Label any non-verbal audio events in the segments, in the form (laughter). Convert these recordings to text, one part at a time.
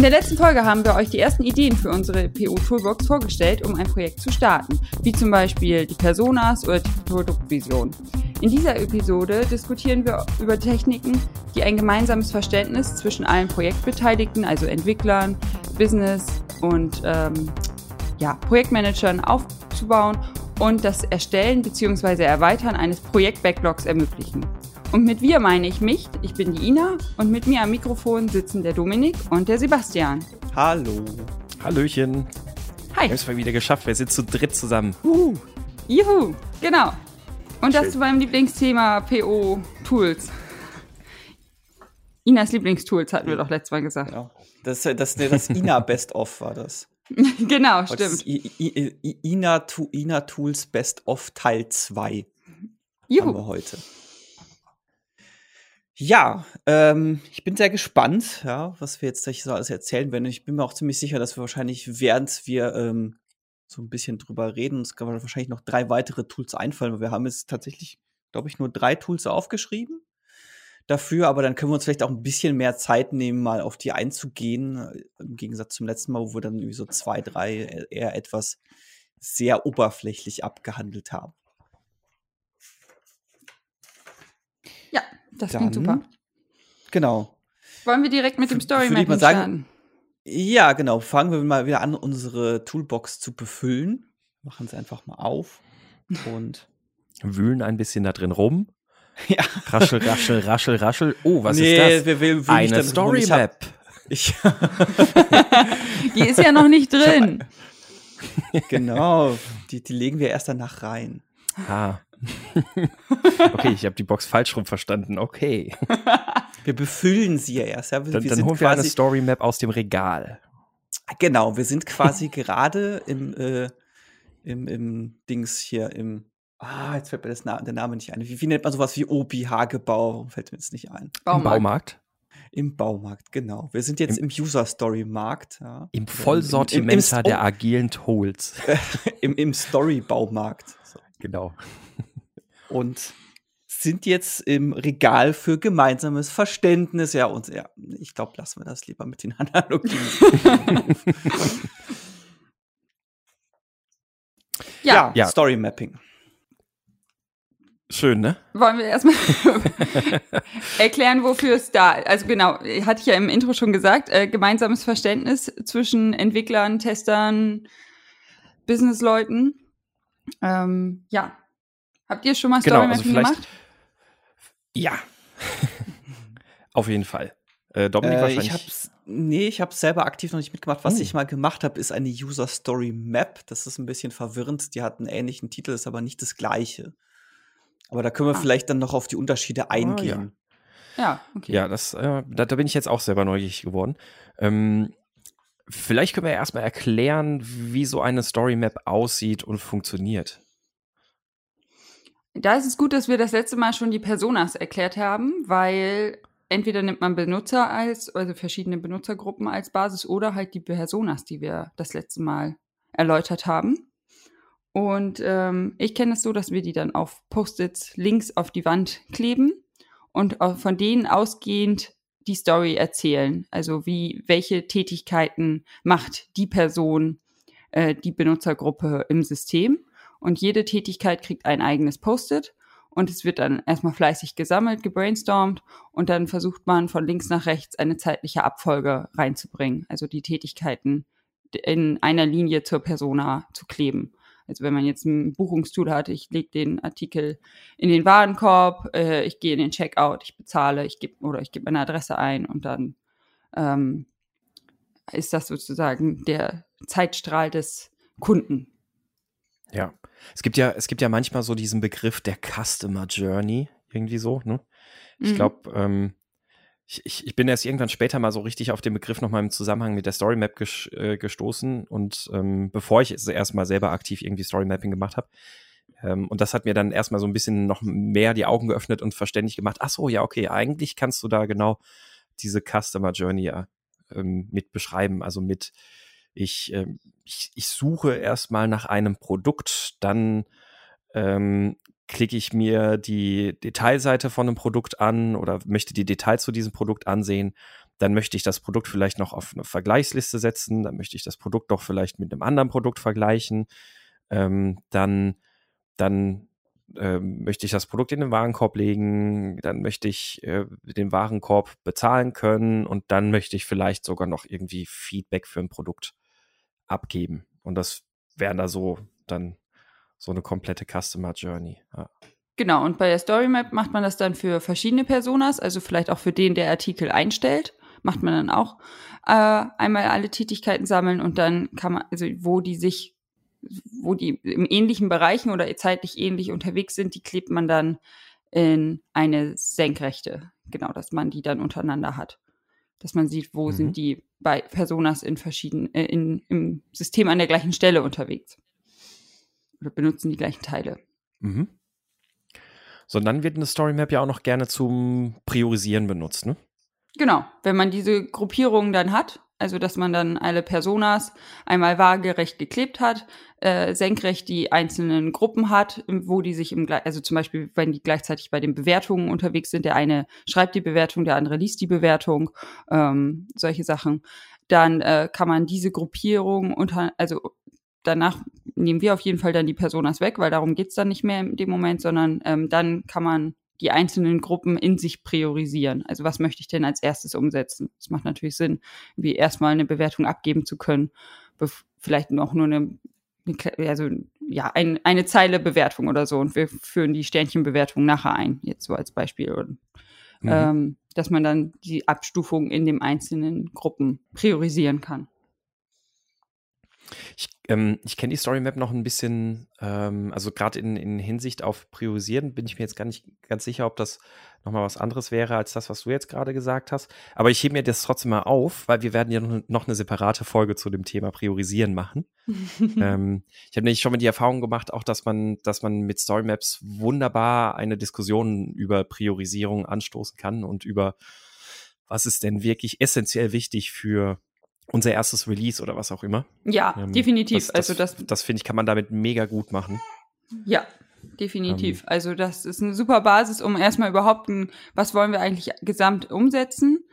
In der letzten Folge haben wir euch die ersten Ideen für unsere PO-Toolbox vorgestellt, um ein Projekt zu starten, wie zum Beispiel die Personas oder die Produktvision. In dieser Episode diskutieren wir über Techniken, die ein gemeinsames Verständnis zwischen allen Projektbeteiligten, also Entwicklern, Business und ähm, ja, Projektmanagern aufzubauen und das Erstellen bzw. Erweitern eines Projekt-Backlogs ermöglichen. Und mit wir meine ich mich, ich bin die Ina und mit mir am Mikrofon sitzen der Dominik und der Sebastian. Hallo. Hallöchen. Hi. Wir haben es mal wieder geschafft, wir sind zu dritt zusammen. Uh. Juhu, genau. Und das zu meinem Lieblingsthema PO Tools. Inas Lieblingstools hatten wir doch letztes Mal gesagt. Genau. Das, das, das Ina (laughs) Best of war das. (laughs) genau, ist stimmt. I, I, I, Ina, Tu- Ina Tools Best of Teil 2 haben wir Juhu. heute. Ja, ähm, ich bin sehr gespannt, ja, was wir jetzt gleich so alles erzählen werden. Ich bin mir auch ziemlich sicher, dass wir wahrscheinlich, während wir ähm, so ein bisschen drüber reden, uns wahrscheinlich noch drei weitere Tools einfallen, weil wir haben jetzt tatsächlich, glaube ich, nur drei Tools aufgeschrieben dafür, aber dann können wir uns vielleicht auch ein bisschen mehr Zeit nehmen, mal auf die einzugehen, äh, im Gegensatz zum letzten Mal, wo wir dann irgendwie so zwei, drei eher etwas sehr oberflächlich abgehandelt haben. Ja, das Dann- klingt super. Genau. Wollen wir direkt mit dem Würde Story ich mal Mapping sagen- starten? Ja, genau. Fangen wir mal wieder an, unsere Toolbox zu befüllen. Machen sie einfach mal auf. Und (laughs) Wühlen ein bisschen da drin rum. (laughs) ja, Raschel, raschel, raschel, raschel. Oh, was nee, ist das? wir will, will Eine Story Map. (laughs) Ich, Die ist ja noch nicht drin. genau. Die, die legen wir erst danach rein. Ah. okay, ich habe die Box falsch rum verstanden. Okay. (laughs) Wir befüllen sie ja erst. Ja. Wir, Dann, wir dann sind holen wir eine Story Map aus dem Regal. genau, wir sind (laughs) quasi gerade im, äh, im, im Dings hier, im, ah, jetzt fällt mir das Na der Name nicht ein. Wie, wie nennt man sowas wie Obi Hagebau? Fällt mir jetzt nicht ein. Im Baumarkt. Baumarkt. Im Baumarkt, genau. Wir sind jetzt im, User Story Markt. Ja. Im Im- Vollsortimenter im- im- der agilen Tools. (laughs) Im, im Story Baumarkt. So. Genau. und sind jetzt im Regal für gemeinsames Verständnis. Ja, und ja, ich glaube, lassen wir das lieber mit den (laughs) Analogien. (laughs) Ja, Ja. Story Mapping. Schön, ne? wollen wir erstmal (laughs) erklären, wofür es da Also genau, hatte ich ja im Intro schon gesagt, äh, gemeinsames Verständnis zwischen Entwicklern, Testern, Businessleuten. Ähm, ja. Habt ihr schon mal Genau, Story also Mapping vielleicht- gemacht? Ja. (laughs) Auf jeden Fall. Äh, Dominik Äh, wahrscheinlich. ich hab's, nee, ich habe selber aktiv noch nicht mitgemacht. Was Oh. ich mal gemacht habe, ist eine User Story Map. Das ist ein bisschen verwirrend. Die hat einen ähnlichen Titel, ist aber nicht das gleiche. Aber da können wir Ah. vielleicht dann noch auf die Unterschiede eingehen. Ja, okay. Ja, das, äh, da, da bin ich jetzt auch selber neugierig geworden. Ähm, vielleicht können wir erstmal erklären, wie so eine Story Map aussieht und funktioniert. Da ist es gut, dass wir das letzte Mal schon die Personas erklärt haben, weil entweder nimmt man Benutzer als, also verschiedene Benutzergruppen als Basis oder halt die Personas, die wir das letzte Mal erläutert haben. Und ähm, ich kenne es so, dass wir die dann auf Post-its links auf die Wand kleben und von denen ausgehend die Story erzählen. Also wie, welche Tätigkeiten macht die Person, äh, die Benutzergruppe im System. Und jede Tätigkeit kriegt ein eigenes Post-it und es wird dann erstmal fleißig gesammelt, gebrainstormt und dann versucht man von links nach rechts eine zeitliche Abfolge reinzubringen. Also die Tätigkeiten in einer Linie zur Persona zu kleben. Also wenn man jetzt ein Buchungstool hat, ich lege den Artikel in den Warenkorb, äh, ich gehe in den Checkout, ich bezahle, ich gebe oder ich gebe meine Adresse ein und dann ähm, ist das sozusagen der Zeitstrahl des Kunden. Ja. Es gibt ja, es gibt ja manchmal so diesen Begriff der Customer Journey, irgendwie so, ne? Ich Mhm. glaube, ähm, ich, ich, ich bin erst irgendwann später mal so richtig auf den Begriff nochmal im Zusammenhang mit der Story Map ges äh, gestoßen und ähm, bevor ich erstmal selber aktiv irgendwie Story Mapping gemacht habe. Ähm, und das hat mir dann erstmal so ein bisschen noch mehr die Augen geöffnet und verständlich gemacht. Ach so, ja, okay, eigentlich kannst du da genau diese Customer Journey ähm, mit beschreiben. Also mit, ich, ähm, ich, ich suche erstmal nach einem Produkt, dann ähm, klicke ich mir die Detailseite von einem Produkt an oder möchte die Details zu diesem Produkt ansehen. dann möchte ich das Produkt vielleicht noch auf eine Vergleichsliste setzen, dann möchte ich das Produkt doch vielleicht mit einem anderen Produkt vergleichen, ähm, dann, dann ähm, möchte ich das Produkt in den Warenkorb legen, dann möchte ich äh, den Warenkorb bezahlen können und dann möchte ich vielleicht sogar noch irgendwie Feedback für ein Produkt abgeben. Und das wären da so dann so eine komplette Customer Journey. Ja. Genau, und bei der Story Map macht man das dann für verschiedene Personas, also vielleicht auch für den, der Artikel einstellt, macht man dann auch äh, einmal alle Tätigkeiten sammeln und dann kann man, also wo die sich, wo die im ähnlichen Bereichen oder zeitlich ähnlich unterwegs sind, die klebt man dann in eine Senkrechte. Genau, dass man die dann untereinander hat. Dass man sieht, wo mhm. sind die bei Personas in verschiedenen, äh, in, im System an der gleichen Stelle unterwegs. Oder benutzen die gleichen Teile. Mhm. So, dann wird eine Story Map ja auch noch gerne zum Priorisieren benutzt, ne? Genau, wenn man diese Gruppierungen dann hat, also dass man dann alle Personas einmal waagerecht geklebt hat, äh, senkrecht die einzelnen Gruppen hat, wo die sich im, also zum Beispiel, wenn die gleichzeitig bei den Bewertungen unterwegs sind, der eine schreibt die Bewertung, der andere liest die Bewertung, ähm, solche Sachen, dann äh, kann man diese Gruppierung unter, also danach nehmen wir auf jeden Fall dann die Personas weg, weil darum geht's dann nicht mehr in dem Moment, sondern ähm, dann kann man die einzelnen Gruppen in sich priorisieren. Also was möchte ich denn als erstes umsetzen? Es macht natürlich Sinn, wie erstmal eine Bewertung abgeben zu können, vielleicht noch nur eine, eine also ja, ein, eine Zeile Bewertung oder so und wir führen die Sternchenbewertung nachher ein, jetzt so als Beispiel. Und, mhm. ähm, dass man dann die Abstufung in den einzelnen Gruppen priorisieren kann. Ich, ähm, ich kenne die Story Map noch ein bisschen, ähm, also gerade in, in Hinsicht auf Priorisieren bin ich mir jetzt gar nicht ganz sicher, ob das nochmal was anderes wäre als das, was du jetzt gerade gesagt hast. Aber ich hebe mir das trotzdem mal auf, weil wir werden ja noch eine separate Folge zu dem Thema Priorisieren machen. (laughs) ähm, ich habe nämlich schon mal die Erfahrung gemacht, auch dass man, dass man mit Story Maps wunderbar eine Diskussion über Priorisierung anstoßen kann und über was ist denn wirklich essentiell wichtig für unser erstes Release oder was auch immer. Ja, ähm, definitiv. Das, das, also das, das finde ich, kann man damit mega gut machen. Ja, definitiv. Ähm, also das ist eine super Basis, um erstmal überhaupt ein, was wollen wir eigentlich gesamt umsetzen?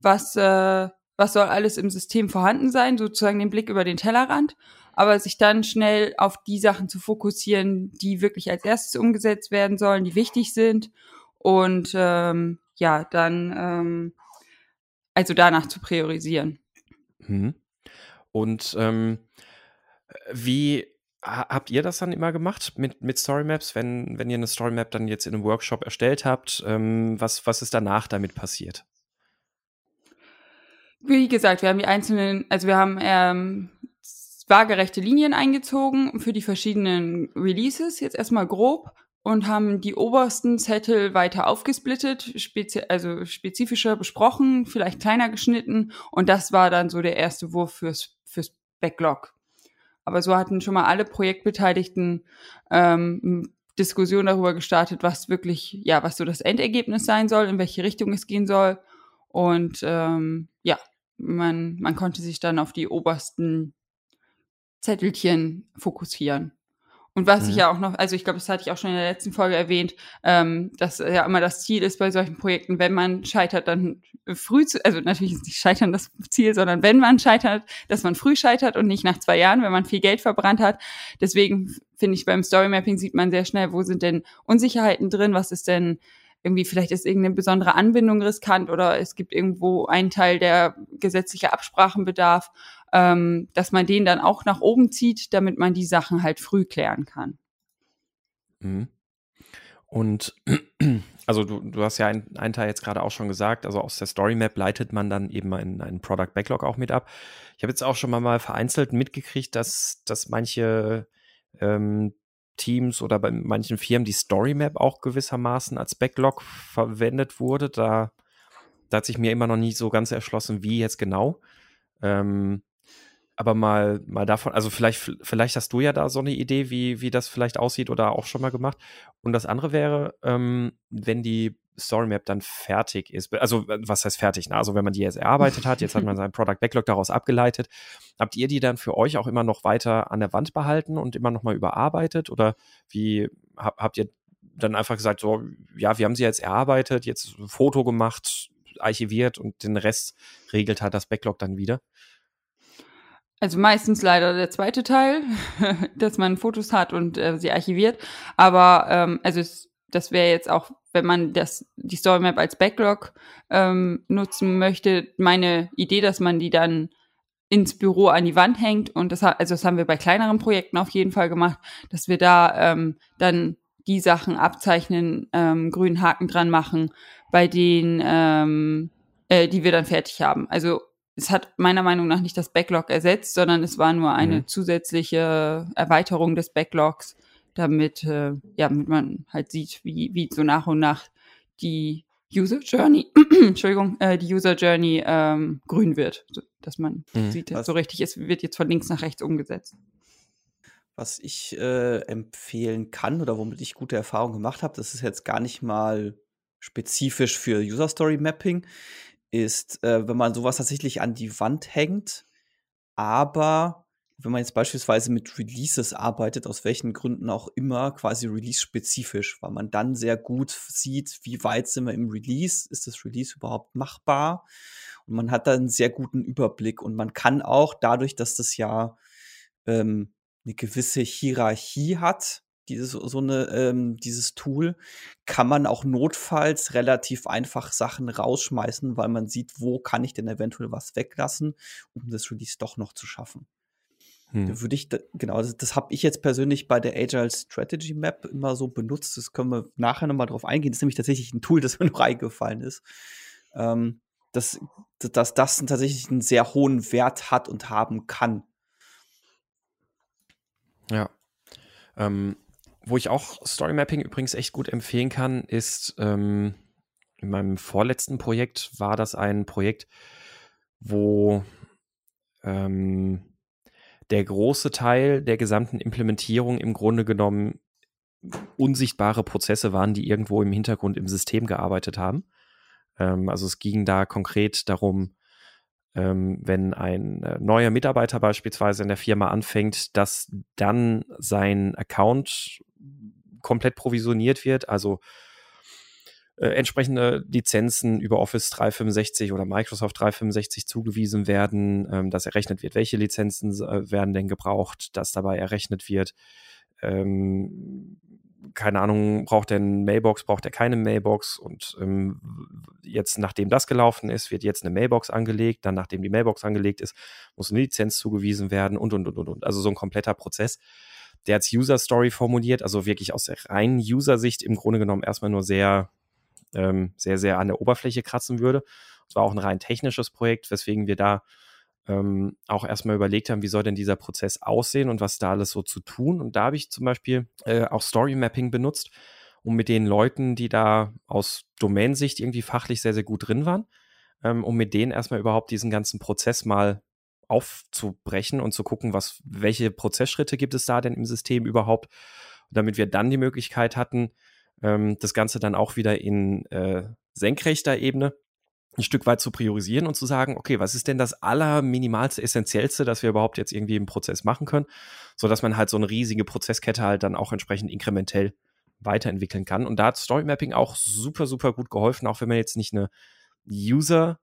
Was, äh, was soll alles im System vorhanden sein? Sozusagen den Blick über den Tellerrand. Aber sich dann schnell auf die Sachen zu fokussieren, die wirklich als erstes umgesetzt werden sollen, die wichtig sind. Und ähm, ja, dann ähm, also danach zu priorisieren. Mhm. Und ähm, wie habt ihr das dann immer gemacht mit, mit Storymaps, wenn, wenn ihr eine Storymap dann jetzt in einem Workshop erstellt habt? Ähm, was, was ist danach damit passiert? Wie gesagt, wir haben die einzelnen, also wir haben ähm, waagerechte Linien eingezogen für die verschiedenen Releases, jetzt erstmal grob und haben die obersten Zettel weiter aufgesplittet, spezi also spezifischer besprochen, vielleicht kleiner geschnitten und das war dann so der erste Wurf fürs, fürs Backlog. Aber so hatten schon mal alle Projektbeteiligten ähm, Diskussion darüber gestartet, was wirklich, ja, was so das Endergebnis sein soll, in welche Richtung es gehen soll. Und ähm, ja, man, man konnte sich dann auf die obersten Zettelchen fokussieren. Und was mhm. ich ja auch noch, also ich glaube, das hatte ich auch schon in der letzten Folge erwähnt, ähm, dass ja immer das Ziel ist bei solchen Projekten, wenn man scheitert, dann früh zu, also natürlich ist nicht scheitern das Ziel, sondern wenn man scheitert, dass man früh scheitert und nicht nach zwei Jahren, wenn man viel Geld verbrannt hat. Deswegen finde ich beim Storymapping sieht man sehr schnell, wo sind denn Unsicherheiten drin, was ist denn irgendwie vielleicht ist irgendeine besondere Anbindung riskant oder es gibt irgendwo einen Teil, der gesetzliche Absprachen bedarf ähm, dass man den dann auch nach oben zieht, damit man die Sachen halt früh klären kann. Mhm. Und (clears throat) also du, du hast ja einen, einen Teil jetzt gerade auch schon gesagt, also aus der Story Map leitet man dann eben einen, einen Product Backlog auch mit ab. Ich habe jetzt auch schon mal, mal vereinzelt mitgekriegt, dass, dass manche ähm, Teams oder bei manchen Firmen die Story Map auch gewissermaßen als Backlog verwendet wurde. Da, da hat sich mir immer noch nie so ganz erschlossen, wie jetzt genau. Ähm, aber mal, mal davon, also vielleicht, vielleicht hast du ja da so eine Idee, wie, wie das vielleicht aussieht oder auch schon mal gemacht. Und das andere wäre, ähm, wenn die Story Map dann fertig ist, also was heißt fertig? Ne? Also wenn man die jetzt erarbeitet hat, jetzt hat man (laughs) seinen Product Backlog daraus abgeleitet, habt ihr die dann für euch auch immer noch weiter an der Wand behalten und immer noch mal überarbeitet? Oder wie hab, habt ihr dann einfach gesagt, so, ja, wir haben sie jetzt erarbeitet, jetzt ein Foto gemacht, archiviert und den Rest regelt halt das Backlog dann wieder. Also meistens leider der zweite Teil, (laughs) dass man Fotos hat und äh, sie archiviert. Aber ähm, also es, das wäre jetzt auch, wenn man das die Story Map als Backlog ähm, nutzen möchte, meine Idee, dass man die dann ins Büro an die Wand hängt und das also das haben wir bei kleineren Projekten auf jeden Fall gemacht, dass wir da ähm, dann die Sachen abzeichnen, ähm, grünen Haken dran machen, bei denen ähm, äh, die wir dann fertig haben. Also es hat meiner Meinung nach nicht das Backlog ersetzt, sondern es war nur eine mhm. zusätzliche Erweiterung des Backlogs, damit, äh, ja, damit man halt sieht, wie, wie so nach und nach die User Journey, (clears throat) Entschuldigung, äh, die User Journey ähm, grün wird, so, dass man mhm. sieht, Was? so richtig, es wird jetzt von links nach rechts umgesetzt. Was ich äh, empfehlen kann oder womit ich gute Erfahrungen gemacht habe, das ist jetzt gar nicht mal spezifisch für User Story Mapping, ist, äh, wenn man sowas tatsächlich an die Wand hängt, aber wenn man jetzt beispielsweise mit Releases arbeitet, aus welchen Gründen auch immer, quasi release-spezifisch, weil man dann sehr gut sieht, wie weit sind wir im Release, ist das Release überhaupt machbar? Und man hat dann einen sehr guten Überblick und man kann auch dadurch, dass das ja ähm, eine gewisse Hierarchie hat, dieses, so eine, ähm, dieses Tool, kann man auch notfalls relativ einfach Sachen rausschmeißen, weil man sieht, wo kann ich denn eventuell was weglassen, um das Release doch noch zu schaffen. Hm. Würde ich, genau, das, das habe ich jetzt persönlich bei der Agile Strategy Map immer so benutzt. Das können wir nachher nochmal drauf eingehen. Das ist nämlich tatsächlich ein Tool, (laughs) das mir noch eingefallen ist. Ähm, dass, dass das tatsächlich einen sehr hohen Wert hat und haben kann. Ja. Ähm, wo ich auch Story Mapping übrigens echt gut empfehlen kann, ist ähm, in meinem vorletzten Projekt war das ein Projekt, wo ähm, der große Teil der gesamten Implementierung im Grunde genommen unsichtbare Prozesse waren, die irgendwo im Hintergrund im System gearbeitet haben. Ähm, also es ging da konkret darum, ähm, wenn ein äh, neuer Mitarbeiter beispielsweise in der Firma anfängt, dass dann sein Account komplett provisioniert wird, also äh, entsprechende Lizenzen über Office 365 oder Microsoft 365 zugewiesen werden, ähm, dass errechnet wird, welche Lizenzen äh, werden denn gebraucht, dass dabei errechnet wird, ähm, keine Ahnung, braucht er eine Mailbox, braucht er keine Mailbox und ähm, jetzt, nachdem das gelaufen ist, wird jetzt eine Mailbox angelegt, dann nachdem die Mailbox angelegt ist, muss eine Lizenz zugewiesen werden und, und, und, und, und. Also so ein kompletter Prozess, der als User Story formuliert, also wirklich aus der reinen User-Sicht im Grunde genommen erstmal nur sehr, ähm, sehr, sehr an der Oberfläche kratzen würde. Es war auch ein rein technisches Projekt, weswegen wir da ähm, auch erstmal überlegt haben, wie soll denn dieser Prozess aussehen und was da alles so zu tun. Und da habe ich zum Beispiel äh, auch Story Mapping benutzt, um mit den Leuten, die da aus Domainsicht irgendwie fachlich sehr, sehr gut drin waren, ähm, um mit denen erstmal überhaupt diesen ganzen Prozess mal aufzubrechen und zu gucken, was, welche Prozessschritte gibt es da denn im System überhaupt, damit wir dann die Möglichkeit hatten, ähm, das Ganze dann auch wieder in äh, senkrechter Ebene ein Stück weit zu priorisieren und zu sagen, okay, was ist denn das allerminimalste, essentiellste, das wir überhaupt jetzt irgendwie im Prozess machen können, so dass man halt so eine riesige Prozesskette halt dann auch entsprechend inkrementell weiterentwickeln kann. Und da hat Story Mapping auch super, super gut geholfen, auch wenn man jetzt nicht eine User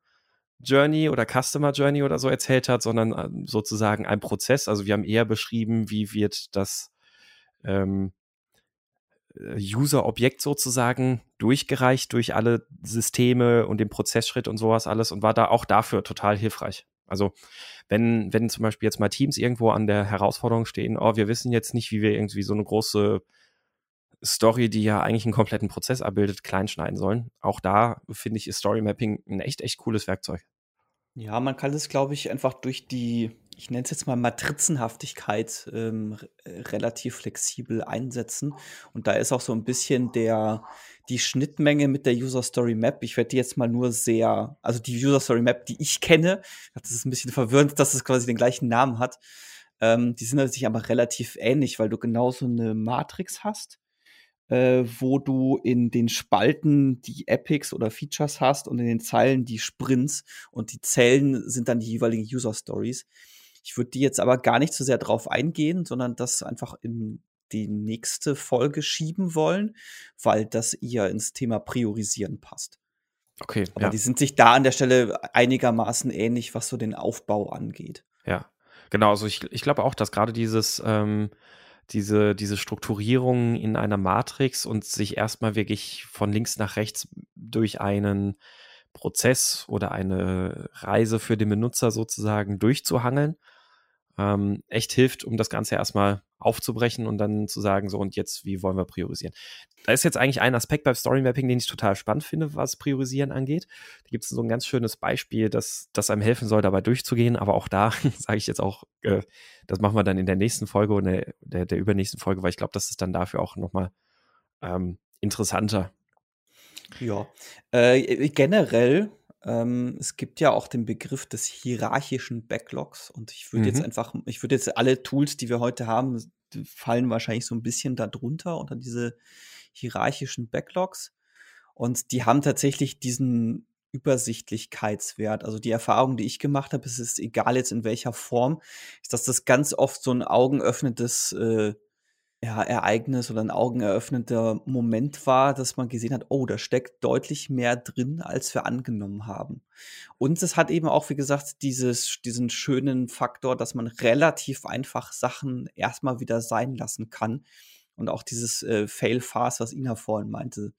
Journey oder Customer Journey oder so erzählt hat, sondern ähm, sozusagen ein Prozess. Also wir haben eher beschrieben, wie wird das ähm, äh, User-Objekt sozusagen durchgereicht durch alle Systeme und den Prozessschritt und sowas alles und war da auch dafür total hilfreich. Also wenn, wenn zum Beispiel jetzt mal Teams irgendwo an der Herausforderung stehen, oh, wir wissen jetzt nicht, wie wir irgendwie so eine große Story, die ja eigentlich einen kompletten Prozess abbildet, kleinschneiden sollen. Auch da finde ich, ist Story Mapping ein echt, echt cooles Werkzeug. Ja, man kann es, glaube ich, einfach durch die ich nenne es jetzt mal Matrizenhaftigkeit, ähm, äh, relativ flexibel einsetzen. Und da ist auch so ein bisschen der, die Schnittmenge mit der User Story Map. Ich werde die jetzt mal nur sehr, also die User Story Map, die ich kenne, das ist ein bisschen verwirrend, dass es quasi den gleichen Namen hat. Ähm, die sind natürlich aber relativ ähnlich, weil du genauso eine Matrix hast äh, wo du in den Spalten die Epics oder Features hast und in den Zeilen die Sprints und die Zellen sind dann die jeweiligen User Stories. Ich würde die jetzt aber gar nicht so sehr drauf eingehen, sondern das einfach in die nächste Folge schieben wollen, weil das eher ins Thema Priorisieren passt. Okay. Aber ja. die sind sich da an der Stelle einigermaßen ähnlich, was so den Aufbau angeht. Ja, genau. Also ich, ich glaube auch, dass gerade dieses, ähm, diese, diese Strukturierung in einer Matrix und sich erstmal wirklich von links nach rechts durch einen Prozess oder eine Reise für den Benutzer sozusagen durchzuhangeln, ähm, echt hilft, um das Ganze erstmal aufzubrechen und dann zu sagen, so und jetzt, wie wollen wir priorisieren? Da ist jetzt eigentlich ein Aspekt beim Story Mapping, den ich total spannend finde, was Priorisieren angeht. Da gibt es so ein ganz schönes Beispiel, das, das einem helfen soll, dabei durchzugehen. Aber auch da (laughs) sage ich jetzt auch, äh, das machen wir dann in der nächsten Folge oder der, der, der übernächsten Folge, weil ich glaube, das ist dann dafür auch nochmal ähm, interessanter. Ja, äh, generell ähm, es gibt ja auch den Begriff des hierarchischen Backlogs und ich würde mhm. jetzt einfach, ich würde jetzt alle Tools, die wir heute haben, fallen wahrscheinlich so ein bisschen darunter unter diese hierarchischen Backlogs und die haben tatsächlich diesen Übersichtlichkeitswert. Also die Erfahrung, die ich gemacht habe, es ist egal jetzt in welcher Form, ist, dass das ganz oft so ein augenöffnendes äh, ja, Ereignis oder ein augeneröffnender Moment war, dass man gesehen hat, oh, da steckt deutlich mehr drin, als wir angenommen haben. Und es hat eben auch, wie gesagt, dieses, diesen schönen Faktor, dass man relativ einfach Sachen erstmal wieder sein lassen kann. Und auch dieses äh, Fail-Fast, was Ina vorhin meinte.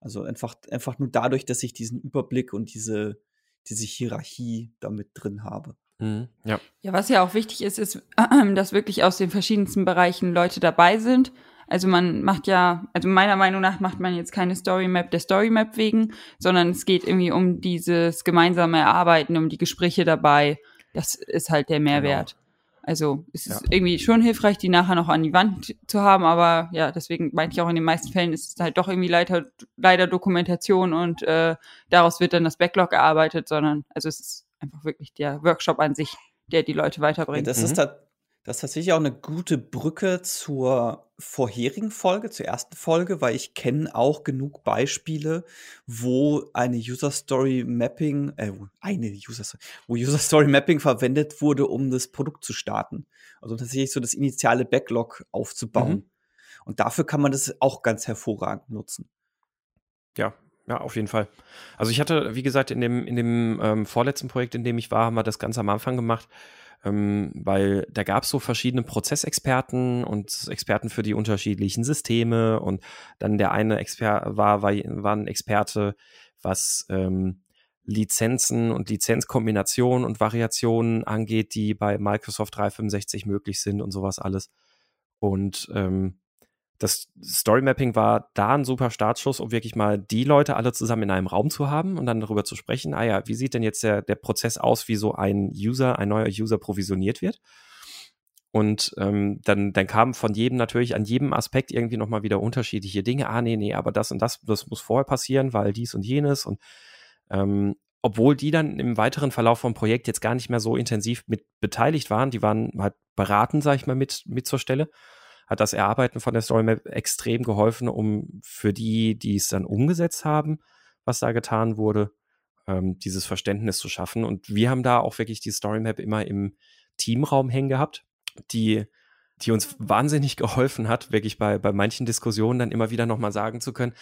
Also einfach, einfach nur dadurch, dass ich diesen Überblick und diese, diese Hierarchie damit drin habe. Mhm, ja. ja, was ja auch wichtig ist, ist, (clears throat) dass wirklich aus den verschiedensten Bereichen Leute dabei sind. Also man macht ja, also meiner Meinung nach macht man jetzt keine Story Map der Story Map wegen, sondern es geht irgendwie um dieses gemeinsame Erarbeiten, um die Gespräche dabei. Das ist halt der Mehrwert. Genau. Also es ist ja. irgendwie schon hilfreich, die nachher noch an die Wand zu haben, aber ja, deswegen meinte ich auch in den meisten Fällen ist es halt doch irgendwie leider, leider Dokumentation und äh, daraus wird dann das Backlog erarbeitet, sondern also es ist einfach wirklich der Workshop an sich, der die Leute weiterbringt. Ja, das, mhm. ist da, das ist tatsächlich auch eine gute Brücke zur vorherigen Folge, zur ersten Folge, weil ich kenne auch genug Beispiele, wo eine User Story Mapping, äh, eine User Story, wo User Story Mapping verwendet wurde, um das Produkt zu starten. Also tatsächlich so das initiale Backlog aufzubauen. Mhm. Und dafür kann man das auch ganz hervorragend nutzen. Ja, ja, auf jeden Fall. Also ich hatte, wie gesagt, in dem, in dem ähm, vorletzten Projekt, in dem ich war, haben wir das ganz am Anfang gemacht, ähm, weil da gab es so verschiedene Prozessexperten und Experten für die unterschiedlichen Systeme und dann der eine Experte war, war, war ein Experte, was ähm, Lizenzen und Lizenzkombinationen und Variationen angeht, die bei Microsoft 365 möglich sind und sowas alles. Und ähm, das Story Mapping war da ein super Startschuss, um wirklich mal die Leute alle zusammen in einem Raum zu haben und dann darüber zu sprechen, ah ja, wie sieht denn jetzt der, der Prozess aus, wie so ein User, ein neuer User provisioniert wird? Und ähm, dann, dann kamen von jedem natürlich an jedem Aspekt irgendwie nochmal wieder unterschiedliche Dinge. Ah, nee, nee, aber das und das, das muss vorher passieren, weil dies und jenes. Und ähm, obwohl die dann im weiteren Verlauf vom Projekt jetzt gar nicht mehr so intensiv mit beteiligt waren, die waren halt beraten, sag ich mal, mit, mit zur Stelle hat das Erarbeiten von der Story Map extrem geholfen, um für die, die es dann umgesetzt haben, was da getan wurde, ähm, dieses Verständnis zu schaffen. Und wir haben da auch wirklich die Story Map immer im Teamraum hängen gehabt, die die uns wahnsinnig (laughs) geholfen hat, wirklich bei, bei manchen Diskussionen dann immer wieder nochmal sagen zu können,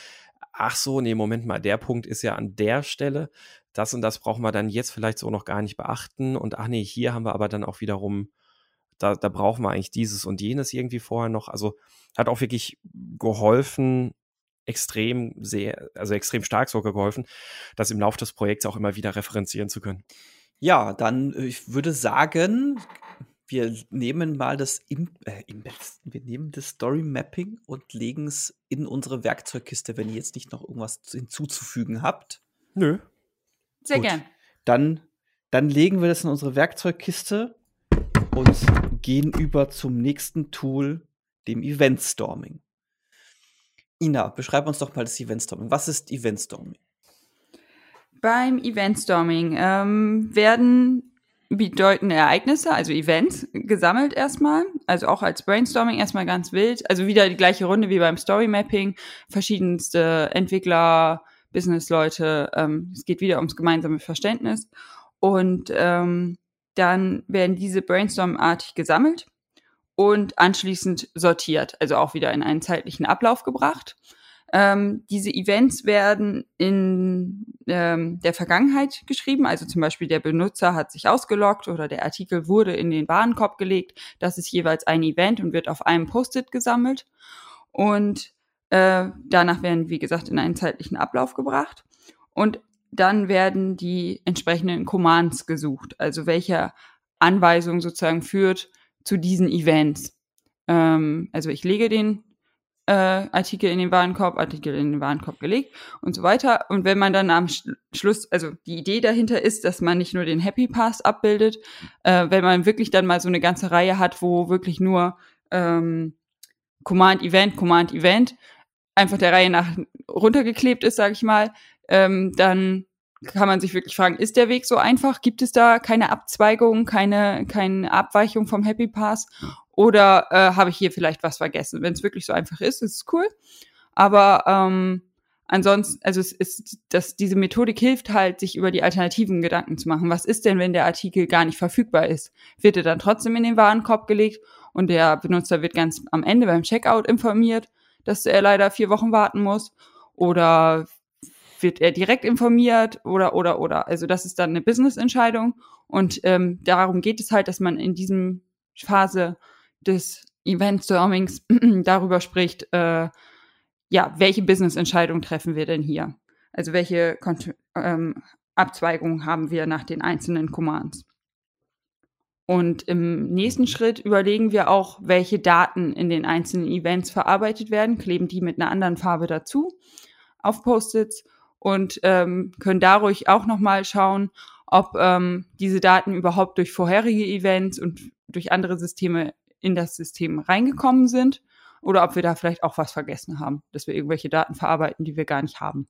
ach so, nee, Moment mal, der Punkt ist ja an der Stelle, das und das brauchen wir dann jetzt vielleicht so noch gar nicht beachten und ach nee, hier haben wir aber dann auch wiederum da, da brauchen wir eigentlich dieses und jenes irgendwie vorher noch. Also hat auch wirklich geholfen, extrem sehr, also extrem stark sogar geholfen, das im Laufe des Projekts auch immer wieder referenzieren zu können. Ja, dann äh, ich würde sagen, wir nehmen mal das Im äh, wir nehmen das Story Mapping und legen es in unsere Werkzeugkiste, wenn ihr jetzt nicht noch irgendwas hinzuzufügen habt. Nö. Sehr Gut. gern. Dann, dann legen wir das in unsere Werkzeugkiste und gehen über zum nächsten Tool, dem Event Storming. Ina, beschreib uns doch mal das Event Storming. Was ist Event Storming? Beim Event Storming ähm, werden bedeutende Ereignisse, also Events, gesammelt erstmal. Also auch als Brainstorming erstmal ganz wild. Also wieder die gleiche Runde wie beim Story Mapping. Verschiedenste Entwickler, Businessleute. Ähm, es geht wieder ums gemeinsame Verständnis. Und ähm, dann werden diese brainstorm-artig gesammelt und anschließend sortiert, also auch wieder in einen zeitlichen Ablauf gebracht. Ähm, diese Events werden in ähm, der Vergangenheit geschrieben, also zum Beispiel der Benutzer hat sich ausgeloggt oder der Artikel wurde in den Warenkorb gelegt. Das ist jeweils ein Event und wird auf einem Post-it gesammelt. Und äh, danach werden, wie gesagt, in einen zeitlichen Ablauf gebracht. Und dann werden die entsprechenden Commands gesucht, also welche Anweisung sozusagen führt zu diesen Events. Ähm, also ich lege den äh, Artikel in den Warenkorb, Artikel in den Warenkorb gelegt und so weiter. Und wenn man dann am Schluss, also die Idee dahinter ist, dass man nicht nur den Happy Pass abbildet, äh, wenn man wirklich dann mal so eine ganze Reihe hat, wo wirklich nur ähm, Command Event, Command Event einfach der Reihe nach runtergeklebt ist, sage ich mal, ähm, dann kann man sich wirklich fragen, ist der Weg so einfach? Gibt es da keine Abzweigung, keine, keine Abweichung vom Happy Pass? Oder äh, habe ich hier vielleicht was vergessen? Wenn es wirklich so einfach ist, ist es cool. Aber ähm, ansonsten, also es ist, dass diese Methodik hilft halt, sich über die Alternativen Gedanken zu machen. Was ist denn, wenn der Artikel gar nicht verfügbar ist? Wird er dann trotzdem in den Warenkorb gelegt und der Benutzer wird ganz am Ende beim Checkout informiert, dass er leider vier Wochen warten muss? Oder wird er direkt informiert oder oder oder. Also das ist dann eine Business-Entscheidung und ähm, darum geht es halt, dass man in diesem Phase des Event-Stormings (clears throat) darüber spricht, äh, ja, welche Business-Entscheidung treffen wir denn hier? Also welche Kont ähm, Abzweigungen haben wir nach den einzelnen Commands? Und im nächsten Schritt überlegen wir auch, welche Daten in den einzelnen Events verarbeitet werden, kleben die mit einer anderen Farbe dazu auf Post-its und ähm, können dadurch auch nochmal schauen, ob ähm, diese Daten überhaupt durch vorherige Events und durch andere Systeme in das System reingekommen sind oder ob wir da vielleicht auch was vergessen haben, dass wir irgendwelche Daten verarbeiten, die wir gar nicht haben.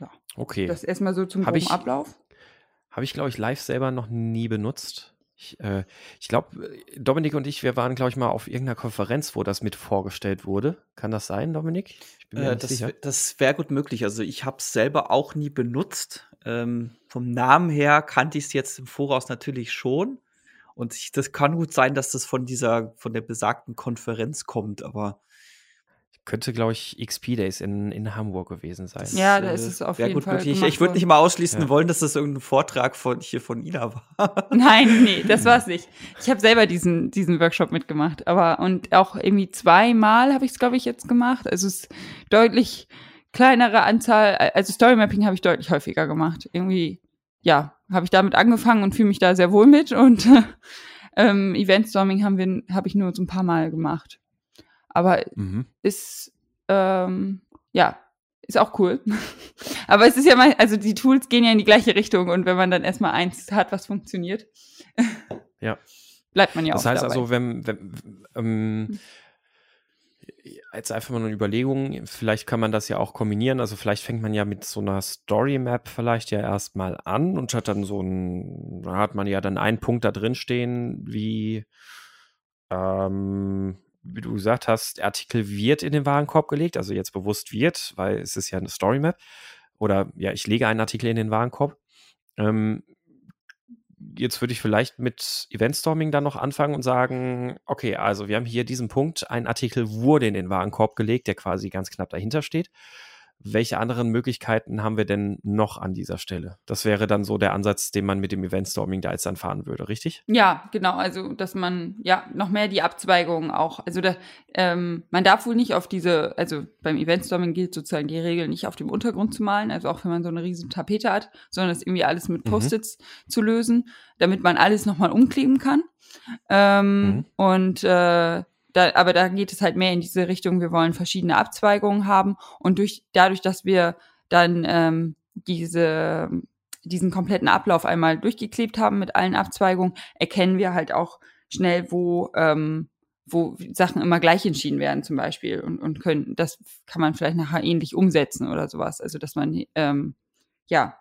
Ja. Okay. Das erstmal so zum groben Ablauf. Habe ich, glaube ich, live selber noch nie benutzt. Ich, äh, ich glaube, Dominik und ich, wir waren, glaube ich, mal auf irgendeiner Konferenz, wo das mit vorgestellt wurde. Kann das sein, Dominik? Äh, das. Das wäre gut möglich. Also ich habe es selber auch nie benutzt. Ähm, vom Namen her kannte ich es jetzt im Voraus natürlich schon. Und ich, das kann gut sein, dass das von dieser, von der besagten Konferenz kommt, aber könnte, glaube ich, XP Days in, in Hamburg gewesen sein. Ja, da ist es auf jeden gut Fall. Möglich. Ich würde nicht mal ausschließen ja. wollen, dass das irgendein Vortrag von hier von Ina war. (laughs) Nein, nee, das war es nicht. Ich habe selber diesen, diesen Workshop mitgemacht, aber und auch irgendwie zweimal habe ich es, glaube ich, jetzt gemacht. Also es ist deutlich kleinere Anzahl, also Story Mapping habe ich deutlich häufiger gemacht. Irgendwie, ja, habe ich damit angefangen und fühle mich da sehr wohl mit und (laughs) ähm, Event Storming haben wir, habe ich nur so ein paar Mal gemacht. Aber mhm. ist, ähm, ja, ist auch cool. (laughs) Aber es ist ja mal, also die Tools gehen ja in die gleiche Richtung und wenn man dann erstmal eins hat, was funktioniert, (laughs) ja. bleibt man ja das auch. Das heißt dabei. also, wenn, wenn ähm, hm. jetzt einfach mal eine Überlegung, vielleicht kann man das ja auch kombinieren. Also vielleicht fängt man ja mit so einer Story Map vielleicht ja erstmal an und hat dann so ein, da hat man ja dann einen Punkt da drin stehen, wie ähm, wie du gesagt hast, der Artikel wird in den Warenkorb gelegt, also jetzt bewusst wird, weil es ist ja eine Story Map. Oder ja, ich lege einen Artikel in den Warenkorb. Ähm, jetzt würde ich vielleicht mit Eventstorming dann noch anfangen und sagen, okay, also wir haben hier diesen Punkt, ein Artikel wurde in den Warenkorb gelegt, der quasi ganz knapp dahinter steht welche anderen Möglichkeiten haben wir denn noch an dieser Stelle? Das wäre dann so der Ansatz, den man mit dem Eventstorming da jetzt dann fahren würde, richtig? Ja, genau. Also, dass man ja noch mehr die Abzweigungen auch. Also, da, ähm, man darf wohl nicht auf diese, also beim Eventstorming gilt sozusagen die Regel, nicht auf dem Untergrund zu malen, also auch wenn man so eine riesen Tapete hat, sondern das irgendwie alles mit mhm. Post-its mhm. zu lösen, damit man alles nochmal umkleben kann. Ähm, mhm. Und äh, da, aber da geht es halt mehr in diese Richtung, wir wollen verschiedene Abzweigungen haben und durch, dadurch, dass wir dann ähm, diese, diesen kompletten Ablauf einmal durchgeklebt haben mit allen Abzweigungen, erkennen wir halt auch schnell, wo, ähm, wo Sachen immer gleich entschieden werden zum Beispiel und, und können, das kann man vielleicht nachher ähnlich umsetzen oder sowas. Also dass man ähm, ja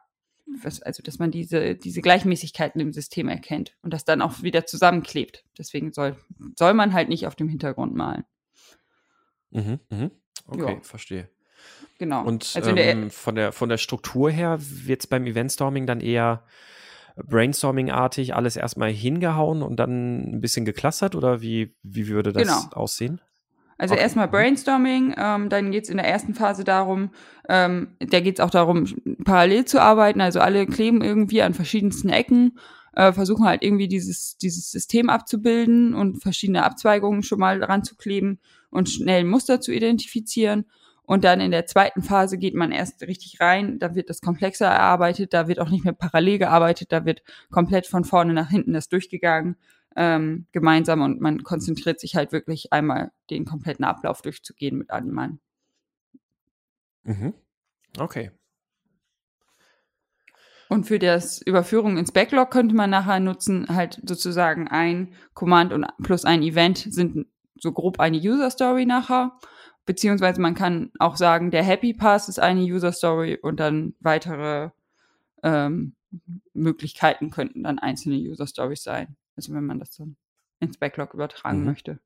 was, also dass man diese, diese Gleichmäßigkeiten im System erkennt und das dann auch wieder zusammenklebt. Deswegen soll, soll man halt nicht auf dem Hintergrund malen. Mhm, mhm. Okay, ja. verstehe. Genau. Und also ähm, von, der, von der Struktur her wird es beim Eventstorming dann eher Brainstorming-artig alles erstmal hingehauen und dann ein bisschen geclustert oder wie, wie würde das genau. aussehen? Also Okay. erstmal Mhm. Brainstorming, ähm, dann geht's in der ersten Phase darum, ähm, da geht's auch darum, parallel zu arbeiten. Also alle kleben irgendwie an verschiedensten Ecken, äh, versuchen halt irgendwie dieses, dieses System abzubilden und verschiedene Abzweigungen schon mal ranzukleben und schnell Muster zu identifizieren. Und dann in der zweiten Phase geht man erst richtig rein, da wird das komplexer erarbeitet, da wird auch nicht mehr parallel gearbeitet, da wird komplett von vorne nach hinten das durchgegangen, ähm, gemeinsam und man konzentriert sich halt wirklich einmal den kompletten Ablauf durchzugehen mit allen Mann. Mhm. Okay. Und für das Überführung ins Backlog könnte man nachher nutzen, halt sozusagen ein Command und plus ein Event sind so grob eine User Story nachher. Beziehungsweise man kann auch sagen, der Happy Pass ist eine User Story und dann weitere ähm, Möglichkeiten könnten dann einzelne User Stories sein. Also wenn man das dann ins Backlog übertragen Mhm. möchte.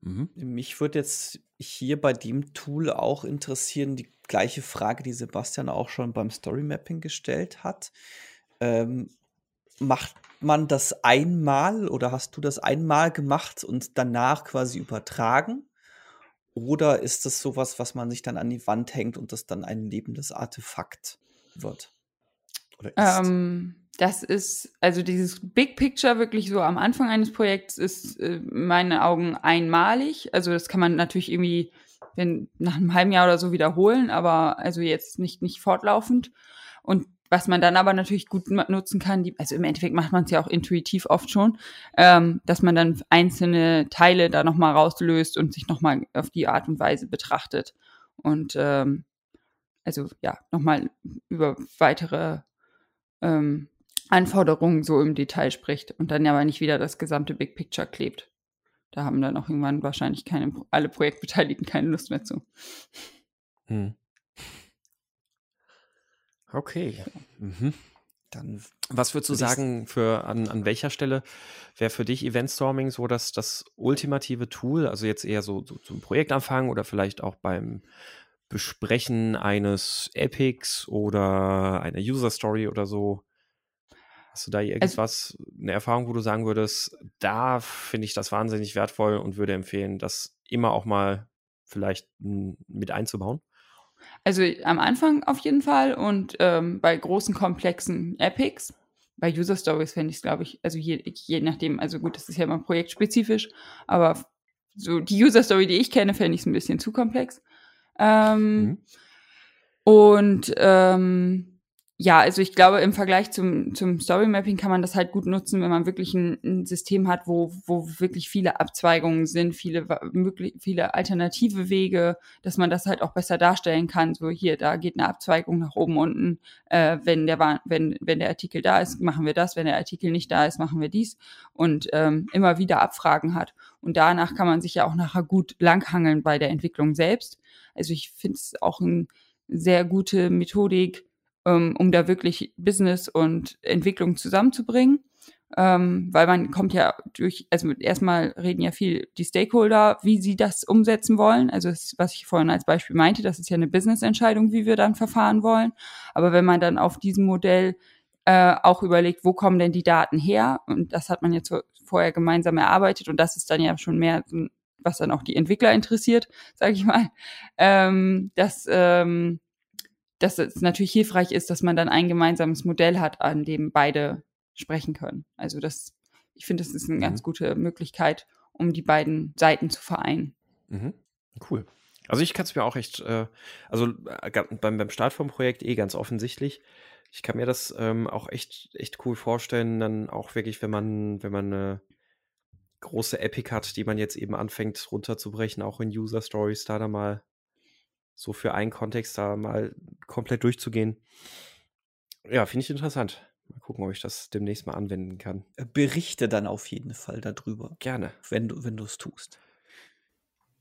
Mhm. Mich würde jetzt hier bei dem Tool auch interessieren, die gleiche Frage, die Sebastian auch schon beim Story Mapping gestellt hat. Ähm, macht man das einmal oder hast du das einmal gemacht und danach quasi übertragen? Oder ist das sowas, was man sich dann an die Wand hängt und das dann ein lebendes Artefakt wird? Ähm, das ist, also dieses Big Picture wirklich so am Anfang eines Projekts ist äh, in meinen Augen einmalig. Also das kann man natürlich irgendwie wenn, nach einem halben Jahr oder so wiederholen, aber also jetzt nicht, nicht fortlaufend. Und was man dann aber natürlich gut nutzen kann, die, also im Endeffekt macht man es ja auch intuitiv oft schon, ähm, dass man dann einzelne Teile da nochmal rauslöst und sich nochmal auf die Art und Weise betrachtet. Und ähm, also ja, nochmal über weitere ähm, Anforderungen so im Detail spricht und dann aber nicht wieder das gesamte Big Picture klebt. Da haben dann auch irgendwann wahrscheinlich keine, alle Projektbeteiligten keine Lust mehr zu. Hm. Okay. Mhm. Dann Was würdest du sagen, für an, an welcher Stelle wäre für dich Eventstorming so das, das ultimative Tool? Also jetzt eher so, so zum Projektanfang oder vielleicht auch beim Besprechen eines Epics oder einer User Story oder so? Hast du da irgendwas, eine Erfahrung, wo du sagen würdest, da finde ich das wahnsinnig wertvoll und würde empfehlen, das immer auch mal vielleicht mit einzubauen? Also am Anfang auf jeden Fall und ähm, bei großen, komplexen Epics. Bei User Stories fände ich es, glaube ich, also je, je nachdem, also gut, das ist ja immer projektspezifisch, aber so die User Story, die ich kenne, fände ich es ein bisschen zu komplex. Ähm, Mhm. Und ähm, ja, also ich glaube, im Vergleich zum, zum Story Mapping kann man das halt gut nutzen, wenn man wirklich ein, ein System hat, wo, wo wirklich viele Abzweigungen sind, viele, möglich, viele alternative Wege, dass man das halt auch besser darstellen kann. So hier, da geht eine Abzweigung nach oben, unten. Äh, wenn, der, wenn, wenn der Artikel da ist, machen wir das. Wenn der Artikel nicht da ist, machen wir dies. Und ähm, immer wieder Abfragen hat. Und danach kann man sich ja auch nachher gut langhangeln bei der Entwicklung selbst. Also ich finde es auch eine sehr gute Methodik, ähm, um da wirklich Business und Entwicklung zusammenzubringen. Ähm, weil man kommt ja durch, also erstmal reden ja viel die Stakeholder, wie sie das umsetzen wollen. Also das, was ich vorhin als Beispiel meinte, das ist ja eine Business-Entscheidung, wie wir dann verfahren wollen. Aber wenn man dann auf diesem Modell äh, auch überlegt, wo kommen denn die Daten her? Und das hat man jetzt vorher gemeinsam erarbeitet und das ist dann ja schon mehr, was dann auch die Entwickler interessiert, sage ich mal. Ähm, dass, ähm, dass es natürlich hilfreich ist, dass man dann ein gemeinsames Modell hat, an dem beide sprechen können. Also das, ich finde, das ist eine Mhm. ganz gute Möglichkeit, um die beiden Seiten zu vereinen. Mhm. Cool. Also ich kann es mir auch echt, äh, also äh, beim, beim Start vom Projekt eh ganz offensichtlich. Ich kann mir das ähm, auch echt, echt cool vorstellen, dann auch wirklich, wenn man, wenn man eine große Epic hat, die man jetzt eben anfängt runterzubrechen, auch in User Stories, da dann mal so für einen Kontext da mal komplett durchzugehen. Ja, finde ich interessant. Mal gucken, ob ich das demnächst mal anwenden kann. berichte dann auf jeden Fall darüber, Gerne. wenn du wenn du es tust.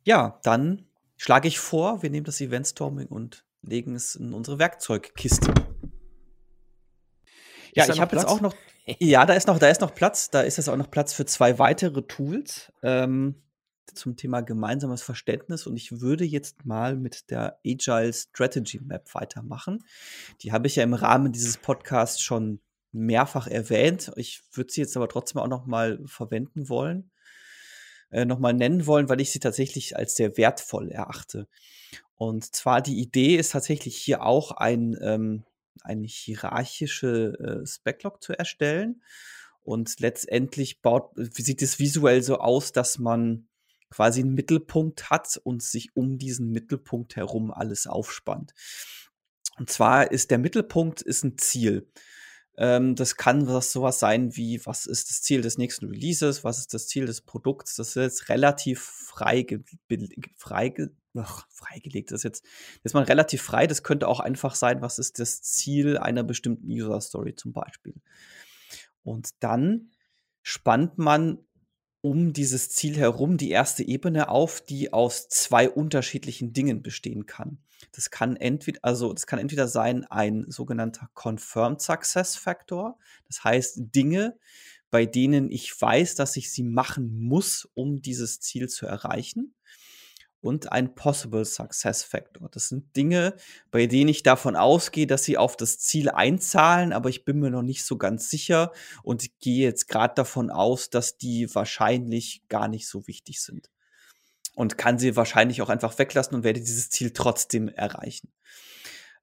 Ja, dann schlage ich vor, wir nehmen das Eventstorming und legen es in unsere Werkzeugkiste. Ja, ich habe jetzt auch noch. (laughs) Ja, da ist noch, da ist noch Platz. Da ist jetzt auch noch Platz für zwei weitere Tools ähm, zum Thema gemeinsames Verständnis. Und ich würde jetzt mal mit der Agile Strategy Map weitermachen. Die habe ich ja im Rahmen dieses Podcasts schon mehrfach erwähnt. Ich würde sie jetzt aber trotzdem auch noch mal verwenden wollen. äh, nochmal nennen wollen, weil ich sie tatsächlich als sehr wertvoll erachte. Und zwar die Idee ist tatsächlich hier auch ein, ähm, eine hierarchische äh, Backlog zu erstellen. Und letztendlich baut, sieht es visuell so aus, dass man quasi einen Mittelpunkt hat und sich um diesen Mittelpunkt herum alles aufspannt. Und zwar ist der Mittelpunkt ist ein Ziel. Ähm, das kann was sowas sein wie, was ist das Ziel des nächsten Releases, was ist das Ziel des Produkts. Das ist jetzt relativ frei, frei, ach, freigelegt. Das ist jetzt ist man relativ frei. Das könnte auch einfach sein, was ist das Ziel einer bestimmten User Story zum Beispiel. Und dann spannt man um dieses Ziel herum die erste Ebene auf, die aus zwei unterschiedlichen Dingen bestehen kann. Das kann entweder, also das kann entweder sein ein sogenannter Confirmed Success Factor, das heißt Dinge, bei denen ich weiß, dass ich sie machen muss, um dieses Ziel zu erreichen und ein Possible Success Factor. Das sind Dinge, bei denen ich davon ausgehe, dass sie auf das Ziel einzahlen, aber ich bin mir noch nicht so ganz sicher und gehe jetzt gerade davon aus, dass die wahrscheinlich gar nicht so wichtig sind. Und kann sie wahrscheinlich auch einfach weglassen und werde dieses Ziel trotzdem erreichen.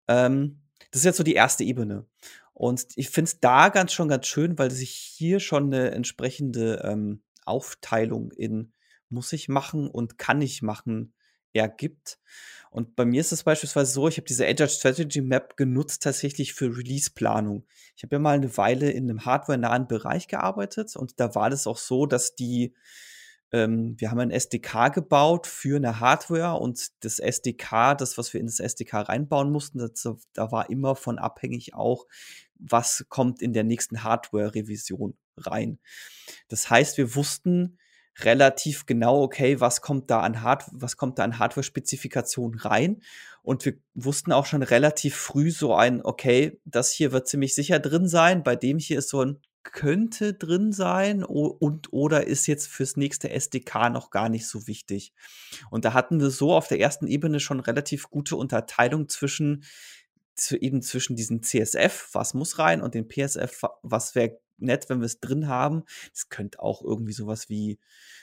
Ähm, das ist jetzt so die erste Ebene. Und ich finde es da ganz schon ganz schön, weil sich hier schon eine entsprechende ähm, Aufteilung in muss ich machen und kann ich machen ergibt. Und bei mir ist es beispielsweise so, ich habe diese Agile Strategy Map genutzt tatsächlich für Release-Planung. Ich habe ja mal eine Weile in einem hardware-nahen Bereich gearbeitet und da war das auch so, dass die, ähm, wir haben ein SDK gebaut für eine Hardware und das SDK, das, was wir in das SDK reinbauen mussten, das, da war immer von abhängig auch, was kommt in der nächsten Hardware-Revision rein. Das heißt, wir wussten, relativ genau, okay, was kommt da an Hard was kommt da an Hardware-Spezifikation rein. Und wir wussten auch schon relativ früh so ein, okay, das hier wird ziemlich sicher drin sein. Bei dem hier ist so ein könnte drin sein und oder ist jetzt fürs nächste SDK noch gar nicht so wichtig. Und da hatten wir so auf der ersten Ebene schon relativ gute Unterteilung zwischen zu, eben zwischen diesen CSF, was muss rein, und den PSF, was wäre nett, wenn wir es drin haben. Es könnte auch irgendwie sowas wie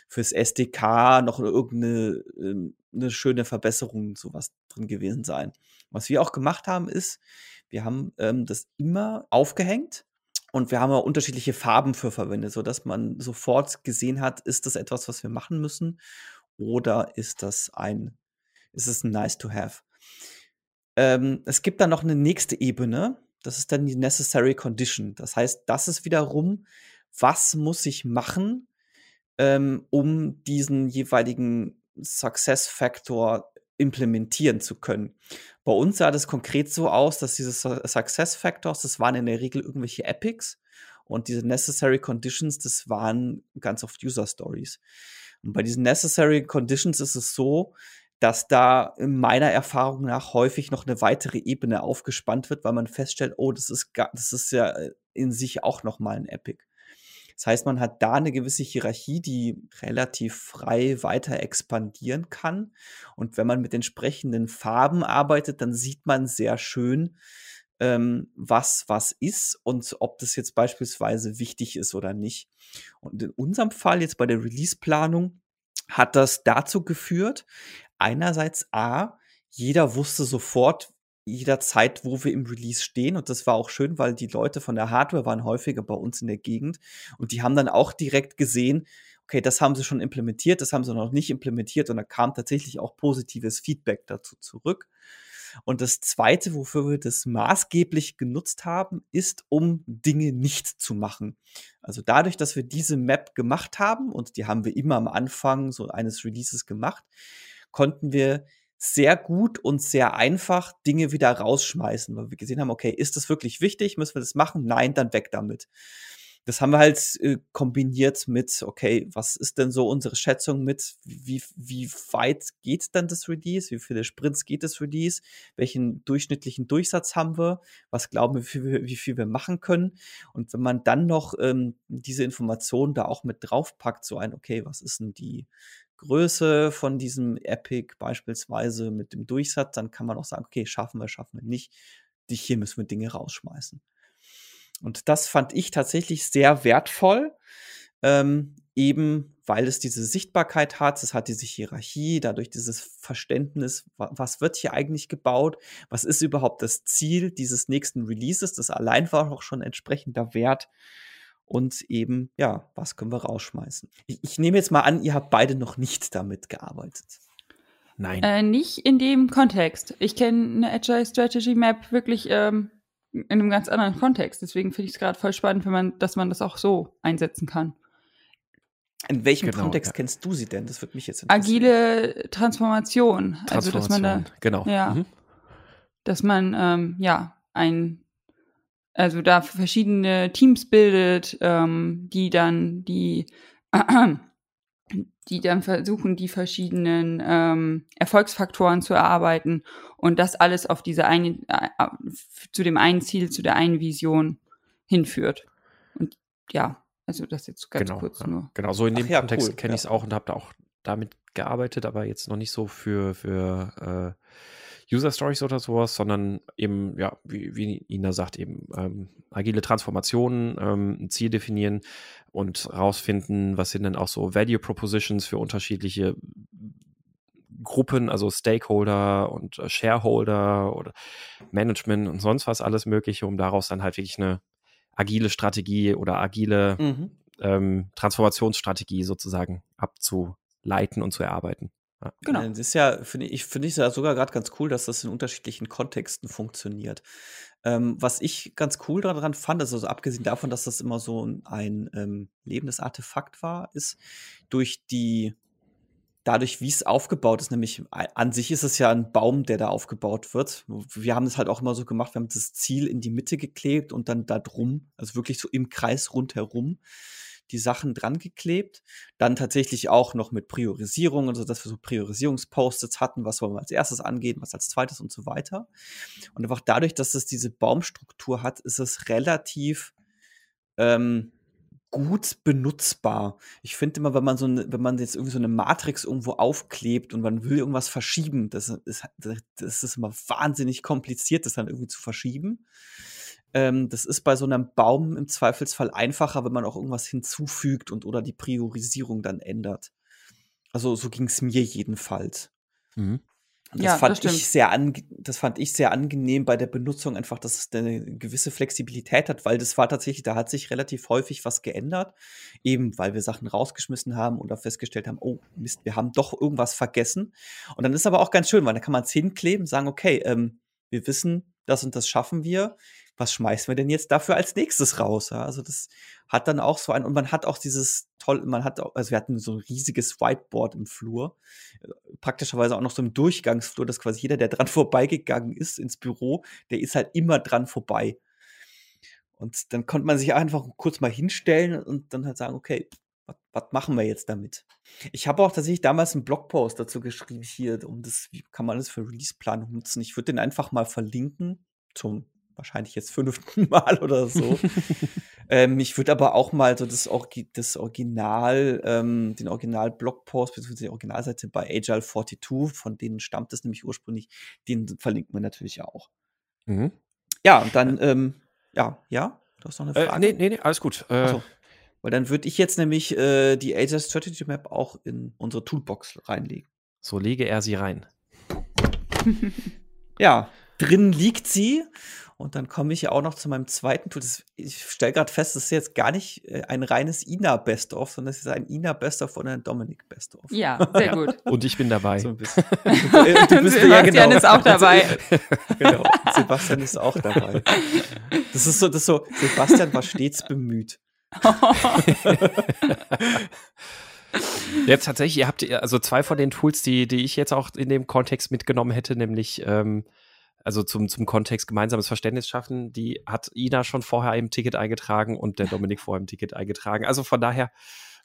fürs SDK noch irgendeine ähm, eine schöne Verbesserung, sowas drin gewesen sein. Was wir auch gemacht haben, ist, wir haben ähm, das immer aufgehängt und wir haben auch unterschiedliche Farben für verwendet, sodass man sofort gesehen hat, ist das etwas, was wir machen müssen oder ist das ein, ist es ein nice to have. Ähm, es gibt dann noch eine nächste Ebene, das ist dann die Necessary Condition. Das heißt, das ist wiederum, was muss ich machen, ähm, um diesen jeweiligen Success Factor implementieren zu können. Bei uns sah das konkret so aus, dass diese Success Factors, das waren in der Regel irgendwelche Epics und diese Necessary Conditions, das waren ganz oft User Stories. Und bei diesen Necessary Conditions ist es so, dass da in meiner Erfahrung nach häufig noch eine weitere Ebene aufgespannt wird, weil man feststellt, oh, das ist, das ist ja äh, in sich auch noch mal ein Epic. Das heißt, man hat da eine gewisse Hierarchie, die relativ frei weiter expandieren kann. Und wenn man mit entsprechenden Farben arbeitet, dann sieht man sehr schön, ähm, was was ist und ob das jetzt beispielsweise wichtig ist oder nicht. Und in unserem Fall jetzt bei der Release-Planung hat das dazu geführt, einerseits A, jeder wusste sofort jederzeit, wo wir im Release stehen. Und das war auch schön, weil die Leute von der Hardware waren häufiger bei uns in der Gegend. Und die haben dann auch direkt gesehen, okay, das haben sie schon implementiert, das haben sie noch nicht implementiert. Und da kam tatsächlich auch positives Feedback dazu zurück. Und das Zweite, wofür wir das maßgeblich genutzt haben, ist, um Dinge nicht zu machen. Also dadurch, dass wir diese Map gemacht haben, und die haben wir immer am Anfang so eines Releases gemacht, konnten wir sehr gut und sehr einfach Dinge wieder rausschmeißen, weil wir gesehen haben, okay, ist das wirklich wichtig? Müssen wir das machen? Nein, dann weg damit. Das haben wir halt äh, kombiniert mit, okay, was ist denn so unsere Schätzung mit, wie, wie weit geht dann das Release? Wie viele Sprints geht das Release? Welchen durchschnittlichen Durchsatz haben wir? Was glauben wir, wie viel, wie viel wir machen können? Und wenn man dann noch ähm, diese Informationen da auch mit draufpackt, so ein, okay, was ist denn die, Größe von diesem Epic beispielsweise mit dem Durchsatz, dann kann man auch sagen, okay, schaffen wir, schaffen wir nicht. Hier müssen wir Dinge rausschmeißen. Und das fand ich tatsächlich sehr wertvoll, ähm, eben weil es diese Sichtbarkeit hat, es hat diese Hierarchie, dadurch dieses Verständnis, was wird hier eigentlich gebaut, was ist überhaupt das Ziel dieses nächsten Releases, das allein war auch schon entsprechender Wert und eben, ja, was können wir rausschmeißen. Ich, ich nehme jetzt mal an, ihr habt beide noch nicht damit gearbeitet. Nein. Äh, nicht in dem Kontext. Ich kenne eine Agile Strategy Map wirklich ähm, in einem ganz anderen Kontext. Deswegen finde ich es gerade voll spannend, wenn man, dass man das auch so einsetzen kann. In welchem genau, Kontext ja. kennst du sie denn? Das würde mich jetzt interessieren. Agile Transformation. Transformation. Also, dass man da, genau. Ja, mhm. Dass man, ähm, ja, ein, also da verschiedene Teams bildet, ähm, die dann die, äh, (clears throat) die dann versuchen, die verschiedenen ähm, Erfolgsfaktoren zu erarbeiten und das alles auf diese eine, äh, zu dem einen Ziel, zu der einen Vision hinführt. Und ja, also das jetzt ganz genau, kurz ja. nur. Genau, so in dem ja, Kontext cool, kenne ich es auch und habe da auch damit gearbeitet, aber jetzt noch nicht so für, für äh, User Stories oder sowas, sondern eben, ja, wie, wie Ina sagt, eben ähm, agile Transformationen, ähm, ein Ziel definieren und rausfinden, was sind denn auch so Value Propositions für unterschiedliche Gruppen, also Stakeholder und äh, Shareholder oder Management und sonst was alles Mögliche, um daraus dann halt wirklich eine agile Strategie oder agile mhm. ähm, Transformationsstrategie sozusagen abzuleiten und zu erarbeiten. Genau. Das ist ja, finde ich, finde ich ja sogar gerade ganz cool, dass das in unterschiedlichen Kontexten funktioniert. Ähm, was ich ganz cool daran fand, also abgesehen davon, dass das immer so ein ähm, lebendes Artefakt war, ist durch die dadurch, wie es aufgebaut ist, nämlich an sich ist es ja ein Baum, der da aufgebaut wird. Wir haben es halt auch immer so gemacht, wir haben das Ziel in die Mitte geklebt und dann da drum, also wirklich so im Kreis rundherum, die Sachen dran geklebt. Dann tatsächlich auch noch mit Priorisierung, also dass wir so Priorisierungspost-its hatten, was wollen wir als erstes angehen, was als zweites und so weiter. Und einfach dadurch, dass es diese Baumstruktur hat, ist es relativ ähm, gut benutzbar. Ich finde immer, wenn man so eine, wenn man jetzt irgendwie so eine Matrix irgendwo aufklebt und man will irgendwas verschieben, das ist, das ist immer wahnsinnig kompliziert, das dann irgendwie zu verschieben. Ähm, das ist bei so einem Baum im Zweifelsfall einfacher, wenn man auch irgendwas hinzufügt und oder die Priorisierung dann ändert. Also so ging es mir jedenfalls. Mhm. Das ja, fand das ich sehr das fand ich sehr angenehm bei der Benutzung einfach, dass es eine gewisse Flexibilität hat, weil das war tatsächlich, da hat sich relativ häufig was geändert, eben weil wir Sachen rausgeschmissen haben oder festgestellt haben, oh Mist, wir haben doch irgendwas vergessen. Und dann ist aber auch ganz schön, weil da kann man es hinkleben, sagen, okay, ähm, wir wissen, das und das schaffen wir was schmeißen wir denn jetzt dafür als nächstes raus? Ja? Also das hat dann auch so ein, und man hat auch dieses toll, man hat auch, also wir hatten so ein riesiges Whiteboard im Flur, praktischerweise auch noch so im Durchgangsflur, dass quasi jeder, der dran (laughs) vorbeigegangen ist ins Büro, der ist halt immer dran vorbei. Und dann konnte man sich einfach kurz mal hinstellen und dann halt sagen, okay, was machen wir jetzt damit? Ich habe auch tatsächlich damals einen Blogpost dazu geschrieben, hier, um das, wie kann man das für Release-Planung nutzen? Ich würde den einfach mal verlinken zum wahrscheinlich jetzt fünften (laughs) Mal oder so. ähm, ich würde aber auch mal so das, Orgi das Original, ähm, den Original-Blogpost bzw. die Originalseite bei Agile 42, von denen stammt es nämlich ursprünglich, den verlinken wir natürlich auch. Mhm. Ja, und dann, ähm, ja, ja, du hast noch eine äh, Frage? Äh, nee, nee, nee, alles gut. Äh. Weil dann würde ich jetzt nämlich äh, die Agile Strategy Map auch in unsere Toolbox reinlegen. So lege er sie rein. ja, drin liegt sie und dann komme ich ja auch noch zu meinem zweiten Tool. Das, ich stelle gerade fest, das ist jetzt gar nicht äh, ein reines Ina Best-of, sondern es ist ein Ina Best-of und ein Dominik Best-of. Ja, (laughs) sehr gut. Und ich bin dabei. So ein bisschen. Äh, (laughs) du bist, Sebastian ja, genau. ist auch dabei. (laughs) genau, Sebastian ist auch dabei. Das ist so, das ist so Sebastian war stets bemüht. (laughs) Jetzt tatsächlich, ihr habt also zwei von den Tools, die, die ich jetzt auch in dem Kontext mitgenommen hätte, nämlich ähm, also zum, zum Kontext gemeinsames Verständnis schaffen, die hat Ina schon vorher im Ticket eingetragen und der Dominik vorher im Ticket eingetragen. Also von daher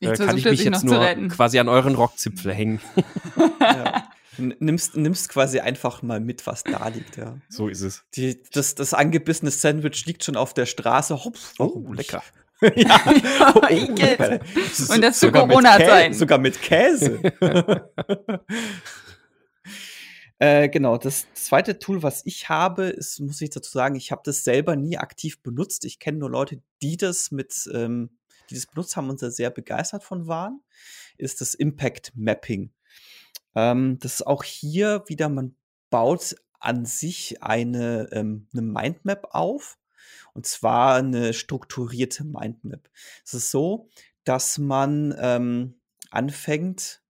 äh, kann ich mich jetzt nur quasi an euren Rockzipfel hängen. (laughs) ja. Nimmst, nimmst quasi einfach mal mit, was da liegt, ja. So ist es. Die, das, das angebissene Sandwich liegt schon auf der Straße. Hops, oh, lecker. (laughs) ja. (laughs) oh, oh, und das zu Corona-Zeiten. Sogar mit Käse. (laughs) Äh, genau, das zweite Tool, was ich habe, ist, muss ich dazu sagen, ich habe das selber nie aktiv benutzt. Ich kenne nur Leute, die das mit, ähm, die das benutzt haben und sehr begeistert von waren, ist das Impact Mapping. Ähm, das ist auch hier wieder, man baut an sich eine, ähm, eine Mindmap auf. Und zwar eine strukturierte Mindmap. Es ist so, dass man ähm, anfängt,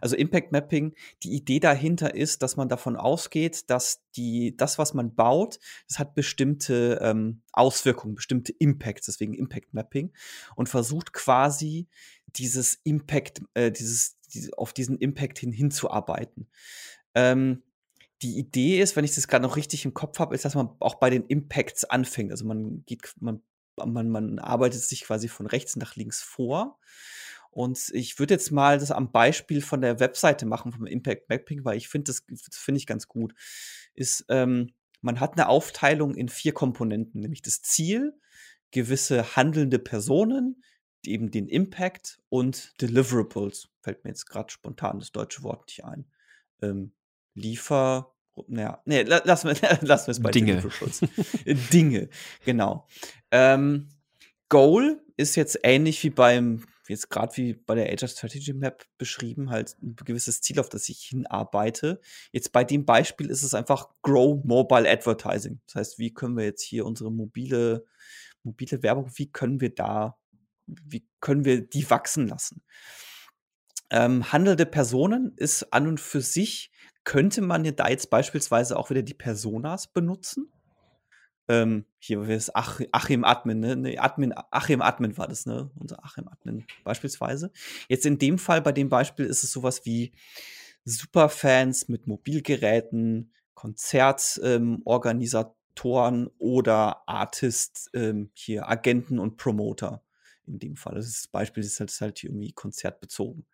also Impact Mapping, die Idee dahinter ist, dass man davon ausgeht, dass die, das, was man baut, das hat bestimmte ähm, Auswirkungen, bestimmte Impacts, deswegen Impact Mapping, und versucht quasi dieses Impact, äh, dieses, die, auf diesen Impact hin hinzuarbeiten. Ähm, die Idee ist, wenn ich das gerade noch richtig im Kopf habe, ist, dass man auch bei den Impacts anfängt. Also man geht, man, man, man arbeitet sich quasi von rechts nach links vor. Und ich würde jetzt mal das am Beispiel von der Webseite machen, vom Impact Mapping, weil ich finde, das, das finde ich ganz gut. Ist, ähm, man hat eine Aufteilung in vier Komponenten, nämlich das Ziel, gewisse handelnde Personen, eben den Impact und Deliverables. Fällt mir jetzt gerade spontan das deutsche Wort nicht ein. Ähm, Liefer, naja, nee, lassen wir, (laughs) lassen wir es bei Dinge. Dinge, genau. Ähm, Goal ist jetzt ähnlich wie beim, jetzt gerade wie bei der Agile Strategy Map beschrieben, halt ein gewisses Ziel, auf das ich hinarbeite. Jetzt bei dem Beispiel ist es einfach Grow Mobile Advertising. Das heißt, wie können wir jetzt hier unsere mobile, mobile Werbung, wie können wir da, wie können wir die wachsen lassen? Ähm, handelnde Personen ist an und für sich könnte man da jetzt beispielsweise auch wieder die Personas benutzen? Ähm, hier war es Ach, Achim Admin, ne? Nee, Admin, Achim Admin war das, ne? Unser Achim Admin beispielsweise. Jetzt in dem Fall, bei dem Beispiel ist es sowas wie Superfans mit Mobilgeräten, Konzertorganisatoren ähm, oder Artists, ähm, hier Agenten und Promoter in dem Fall. Das, ist das Beispiel ist halt, ist halt irgendwie konzertbezogen.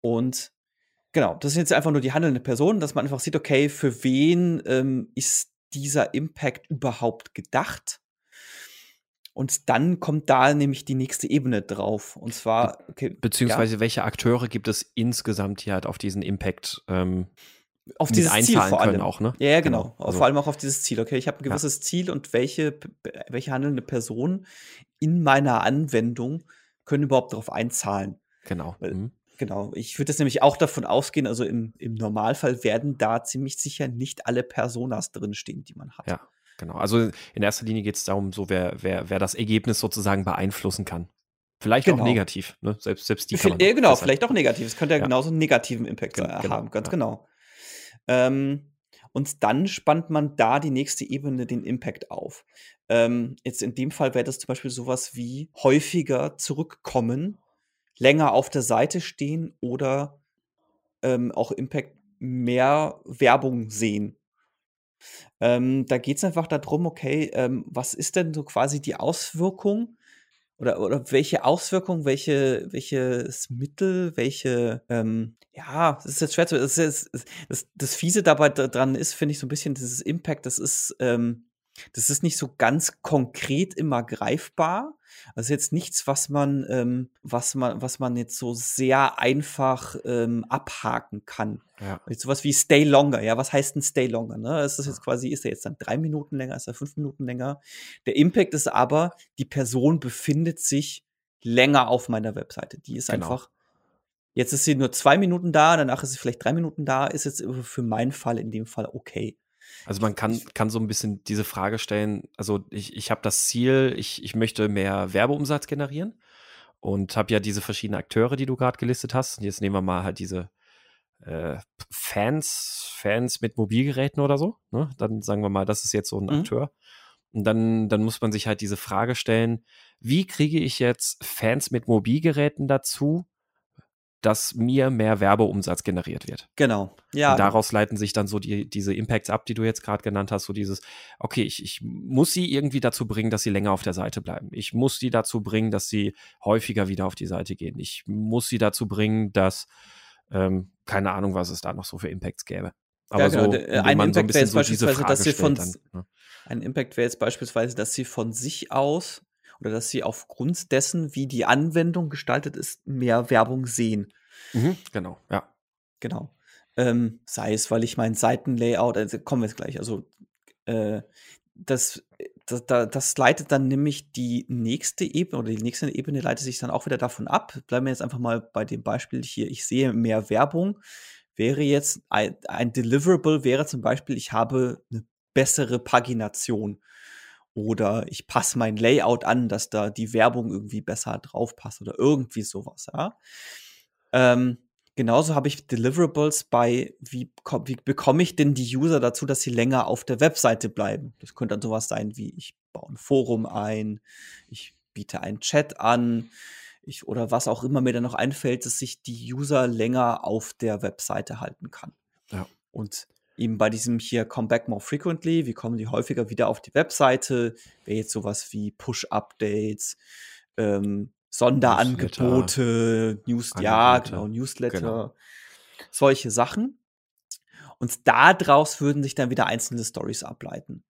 Und Genau, das sind jetzt einfach nur die handelnde Person, dass man einfach sieht, okay, für wen ähm, ist dieser Impact überhaupt gedacht? Und dann kommt da nämlich die nächste Ebene drauf. Und zwar, okay, beziehungsweise ja. welche Akteure gibt es insgesamt, die halt auf diesen Impact ähm, auf dieses Ziel vor allem auch, ne? Ja, ja genau. genau. Also, vor allem auch auf dieses Ziel. Okay, ich habe ein gewisses ja. Ziel und welche, welche handelnde Personen in meiner Anwendung können überhaupt darauf einzahlen. Genau. Mhm. Genau, ich würde jetzt nämlich auch davon ausgehen, also im, im Normalfall werden da ziemlich sicher nicht alle Personas drinstehen, die man hat. Ja, genau. Also in erster Linie geht es darum, so wer, wer, wer das Ergebnis sozusagen beeinflussen kann. Vielleicht genau. auch negativ, ne? Selbst, selbst die kann man Genau, vielleicht auch negativ. Es könnte ja, ja, genauso einen negativen Impact Gen genau, haben, ganz ja. genau. Ähm, und dann spannt man da die nächste Ebene, den Impact auf. Ähm, jetzt in dem Fall wäre das zum Beispiel sowas wie häufiger zurückkommen länger auf der Seite stehen oder ähm, auch Impact mehr Werbung sehen. Ähm, da geht es einfach darum, okay, ähm, was ist denn so quasi die Auswirkung oder, oder welche Auswirkung, welche, welches Mittel, welche, ähm, ja, das ist jetzt schwer zu, das, ist, das, das Fiese dabei dran ist, finde ich so ein bisschen dieses Impact, das ist, ähm, das ist nicht so ganz konkret immer greifbar. Also jetzt nichts, was man, ähm, was man, was man jetzt so sehr einfach ähm, abhaken kann. Ja. Jetzt sowas wie Stay Longer. Ja, was heißt denn Stay Longer? Ne? Ist das jetzt quasi, ist er jetzt dann drei Minuten länger, ist er fünf Minuten länger? Der Impact ist aber, die Person befindet sich länger auf meiner Webseite. Die ist genau. einfach Jetzt ist sie nur zwei Minuten da, danach ist sie vielleicht drei Minuten da, ist jetzt für meinen Fall in dem Fall okay. Also man kann, kann so ein bisschen diese Frage stellen, also ich, ich habe das Ziel, ich, ich möchte mehr Werbeumsatz generieren und habe ja diese verschiedenen Akteure, die du gerade gelistet hast. Und jetzt nehmen wir mal halt diese äh, Fans, Fans mit Mobilgeräten oder so. Ne? Dann sagen wir mal, das ist jetzt so ein mhm. Akteur. Und dann, dann muss man sich halt diese Frage stellen, wie kriege ich jetzt Fans mit Mobilgeräten dazu, dass mir mehr Werbeumsatz generiert wird. Genau. Ja. Und daraus leiten sich dann so die, diese Impacts ab, die du jetzt gerade genannt hast, so dieses, okay, ich, ich muss sie irgendwie dazu bringen, dass sie länger auf der Seite bleiben. Ich muss sie dazu bringen, dass sie häufiger wieder auf die Seite gehen. Ich muss sie dazu bringen, dass, ähm, keine Ahnung, was es da noch so für Impacts gäbe. Aber ja, genau. so, ein Impact so wäre jetzt beispielsweise, dass sie von, dann, ne? ein Impact wäre jetzt beispielsweise, dass sie von sich aus oder dass sie aufgrund dessen, wie die Anwendung gestaltet ist, mehr Werbung sehen. Mhm, genau, ja. Genau. Ähm, sei es, weil ich mein Seitenlayout, also kommen wir jetzt gleich, also äh, das das, das, leitet dann nämlich die nächste Ebene oder die nächste Ebene leitet sich dann auch wieder davon ab. Bleiben wir jetzt einfach mal bei dem Beispiel hier. Ich sehe mehr Werbung. Wäre jetzt ein, ein Deliverable, wäre zum Beispiel, ich habe eine bessere Pagination oder ich passe mein Layout an, dass da die Werbung irgendwie besser drauf passt oder irgendwie sowas. Ja? Ähm, Genauso habe ich Deliverables bei, wie, wie bekomme ich denn die User dazu, dass sie länger auf der Webseite bleiben? Das könnte dann sowas sein wie, ich baue ein Forum ein, ich biete einen Chat an, ich, oder was auch immer mir dann noch einfällt, dass sich die User länger auf der Webseite halten kann. Ja. Und eben bei diesem hier Come Back More Frequently, wie kommen die häufiger wieder auf die Webseite, wäre jetzt sowas wie Push-Updates, ähm, Sonderangebote, News, ja, genau, Newsletter, genau. solche Sachen. Und daraus würden sich dann wieder einzelne Stories ableiten.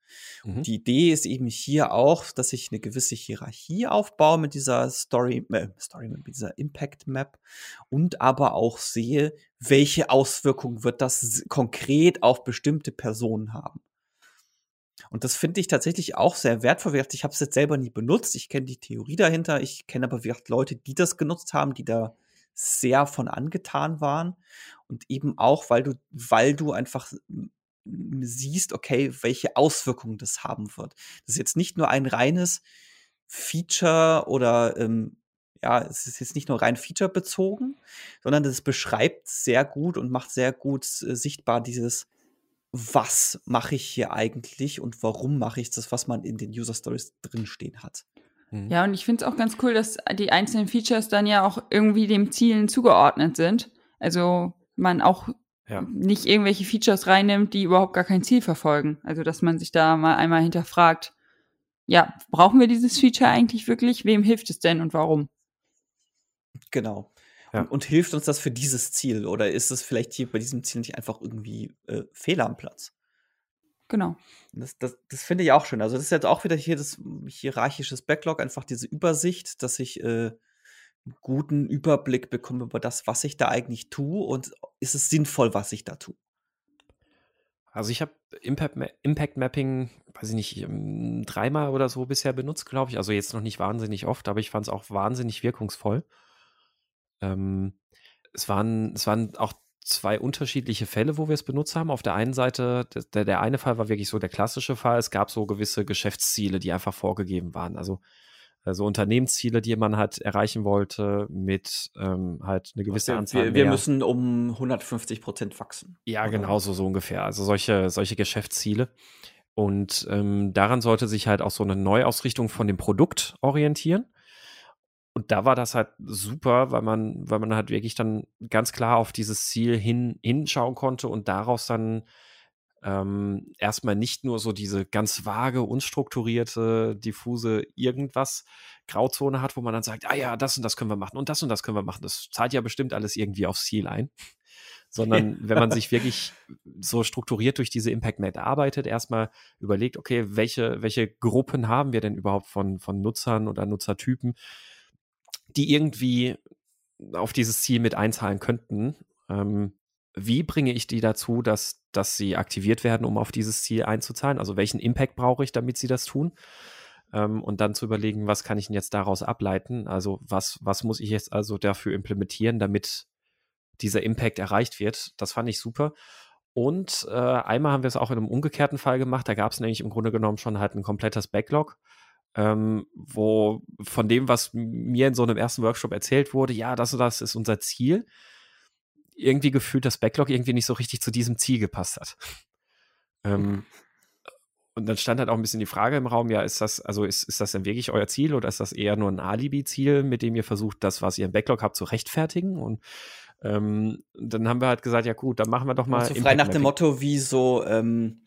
Mhm. Die Idee ist eben hier auch, dass ich eine gewisse Hierarchie aufbaue mit dieser Story, äh, Story mit dieser Impact Map und aber auch sehe, welche Auswirkungen wird das konkret auf bestimmte Personen haben. Und das finde ich tatsächlich auch sehr wertvoll. Ich habe es jetzt selber nie benutzt. Ich kenne die Theorie dahinter. Ich kenne aber Leute, die das genutzt haben, die da sehr von angetan waren. Und eben auch, weil du, weil du einfach siehst, okay, welche Auswirkungen das haben wird. Das ist jetzt nicht nur ein reines Feature oder ähm, ja, es ist jetzt nicht nur rein Feature bezogen, sondern das beschreibt sehr gut und macht sehr gut äh, sichtbar dieses was mache ich hier eigentlich und warum mache ich das, was man in den User Stories drinstehen hat. Mhm. Ja, und ich finde es auch ganz cool, dass die einzelnen Features dann ja auch irgendwie dem Zielen zugeordnet sind. Also man auch ja. nicht irgendwelche Features reinnimmt, die überhaupt gar kein Ziel verfolgen. Also dass man sich da mal einmal hinterfragt, ja, brauchen wir dieses Feature eigentlich wirklich? Wem hilft es denn und warum? Genau. Ja. Und, und, hilft uns das für dieses Ziel? Oder ist es vielleicht hier bei diesem Ziel nicht einfach irgendwie äh, Fehler am Platz? Genau. Das, das, das finde ich auch schön. Also, das ist jetzt auch wieder hier das hierarchisches Backlog, einfach diese Übersicht, dass ich äh, einen guten Überblick bekomme über das, was ich da eigentlich tue und ist es sinnvoll, was ich da tue. Also ich habe Impact, Impact, Mapping, weiß ich nicht, ähm, dreimal oder so bisher benutzt, glaube ich. Also jetzt noch nicht wahnsinnig oft, aber ich fand es auch wahnsinnig wirkungsvoll. Ähm, es, waren, es waren auch zwei unterschiedliche Fälle, wo wir es benutzt haben. Auf der einen Seite, der, der eine Fall war wirklich so der klassische Fall. Es gab so gewisse Geschäftsziele, die einfach vorgegeben waren. Also also Unternehmensziele, die man halt erreichen wollte, mit ähm, halt eine gewisse wir, Anzahl. Wir, wir müssen um 150 Prozent wachsen. Ja, genau so, so ungefähr. Also solche, solche Geschäftsziele. Und ähm, daran sollte sich halt auch so eine Neuausrichtung von dem Produkt orientieren. Und da war das halt super, weil man, weil man halt wirklich dann ganz klar auf dieses Ziel hin, hinschauen konnte und daraus dann ähm, erstmal nicht nur so diese ganz vage, unstrukturierte, diffuse irgendwas Grauzone hat, wo man dann sagt, ah ja, das und das können wir machen und das und das können wir machen. Das zahlt ja bestimmt alles irgendwie aufs Ziel ein. (laughs) Sondern wenn man sich wirklich so strukturiert durch diese Impact Map arbeitet, erstmal überlegt, okay, welche, welche Gruppen haben wir denn überhaupt von, von Nutzern oder Nutzertypen? Die irgendwie auf dieses Ziel mit einzahlen könnten. Ähm, wie bringe ich die dazu, dass, dass sie aktiviert werden, um auf dieses Ziel einzuzahlen? Also welchen Impact brauche ich, damit sie das tun? Ähm, und dann zu überlegen, was kann ich denn jetzt daraus ableiten? Also was, was muss ich jetzt also dafür implementieren, damit dieser Impact erreicht wird? Das fand ich super. Und äh, einmal haben wir es auch in einem umgekehrten Fall gemacht. Da gab es nämlich im Grunde genommen schon halt ein komplettes Backlog ähm, wo von dem, was mir in so einem ersten Workshop erzählt wurde, ja, das und das ist unser Ziel, irgendwie gefühlt das Backlog irgendwie nicht so richtig zu diesem Ziel gepasst hat. ähm, und dann stand halt auch ein bisschen die Frage im Raum, ja, ist das, also ist, ist das denn wirklich euer Ziel oder ist das eher nur ein Alibi-Ziel, mit dem ihr versucht, das, was ihr im Backlog habt, zu rechtfertigen? Und ähm, dann haben wir halt gesagt, ja gut, dann machen wir doch mal. So frei nach dem Motto, wie so, ähm,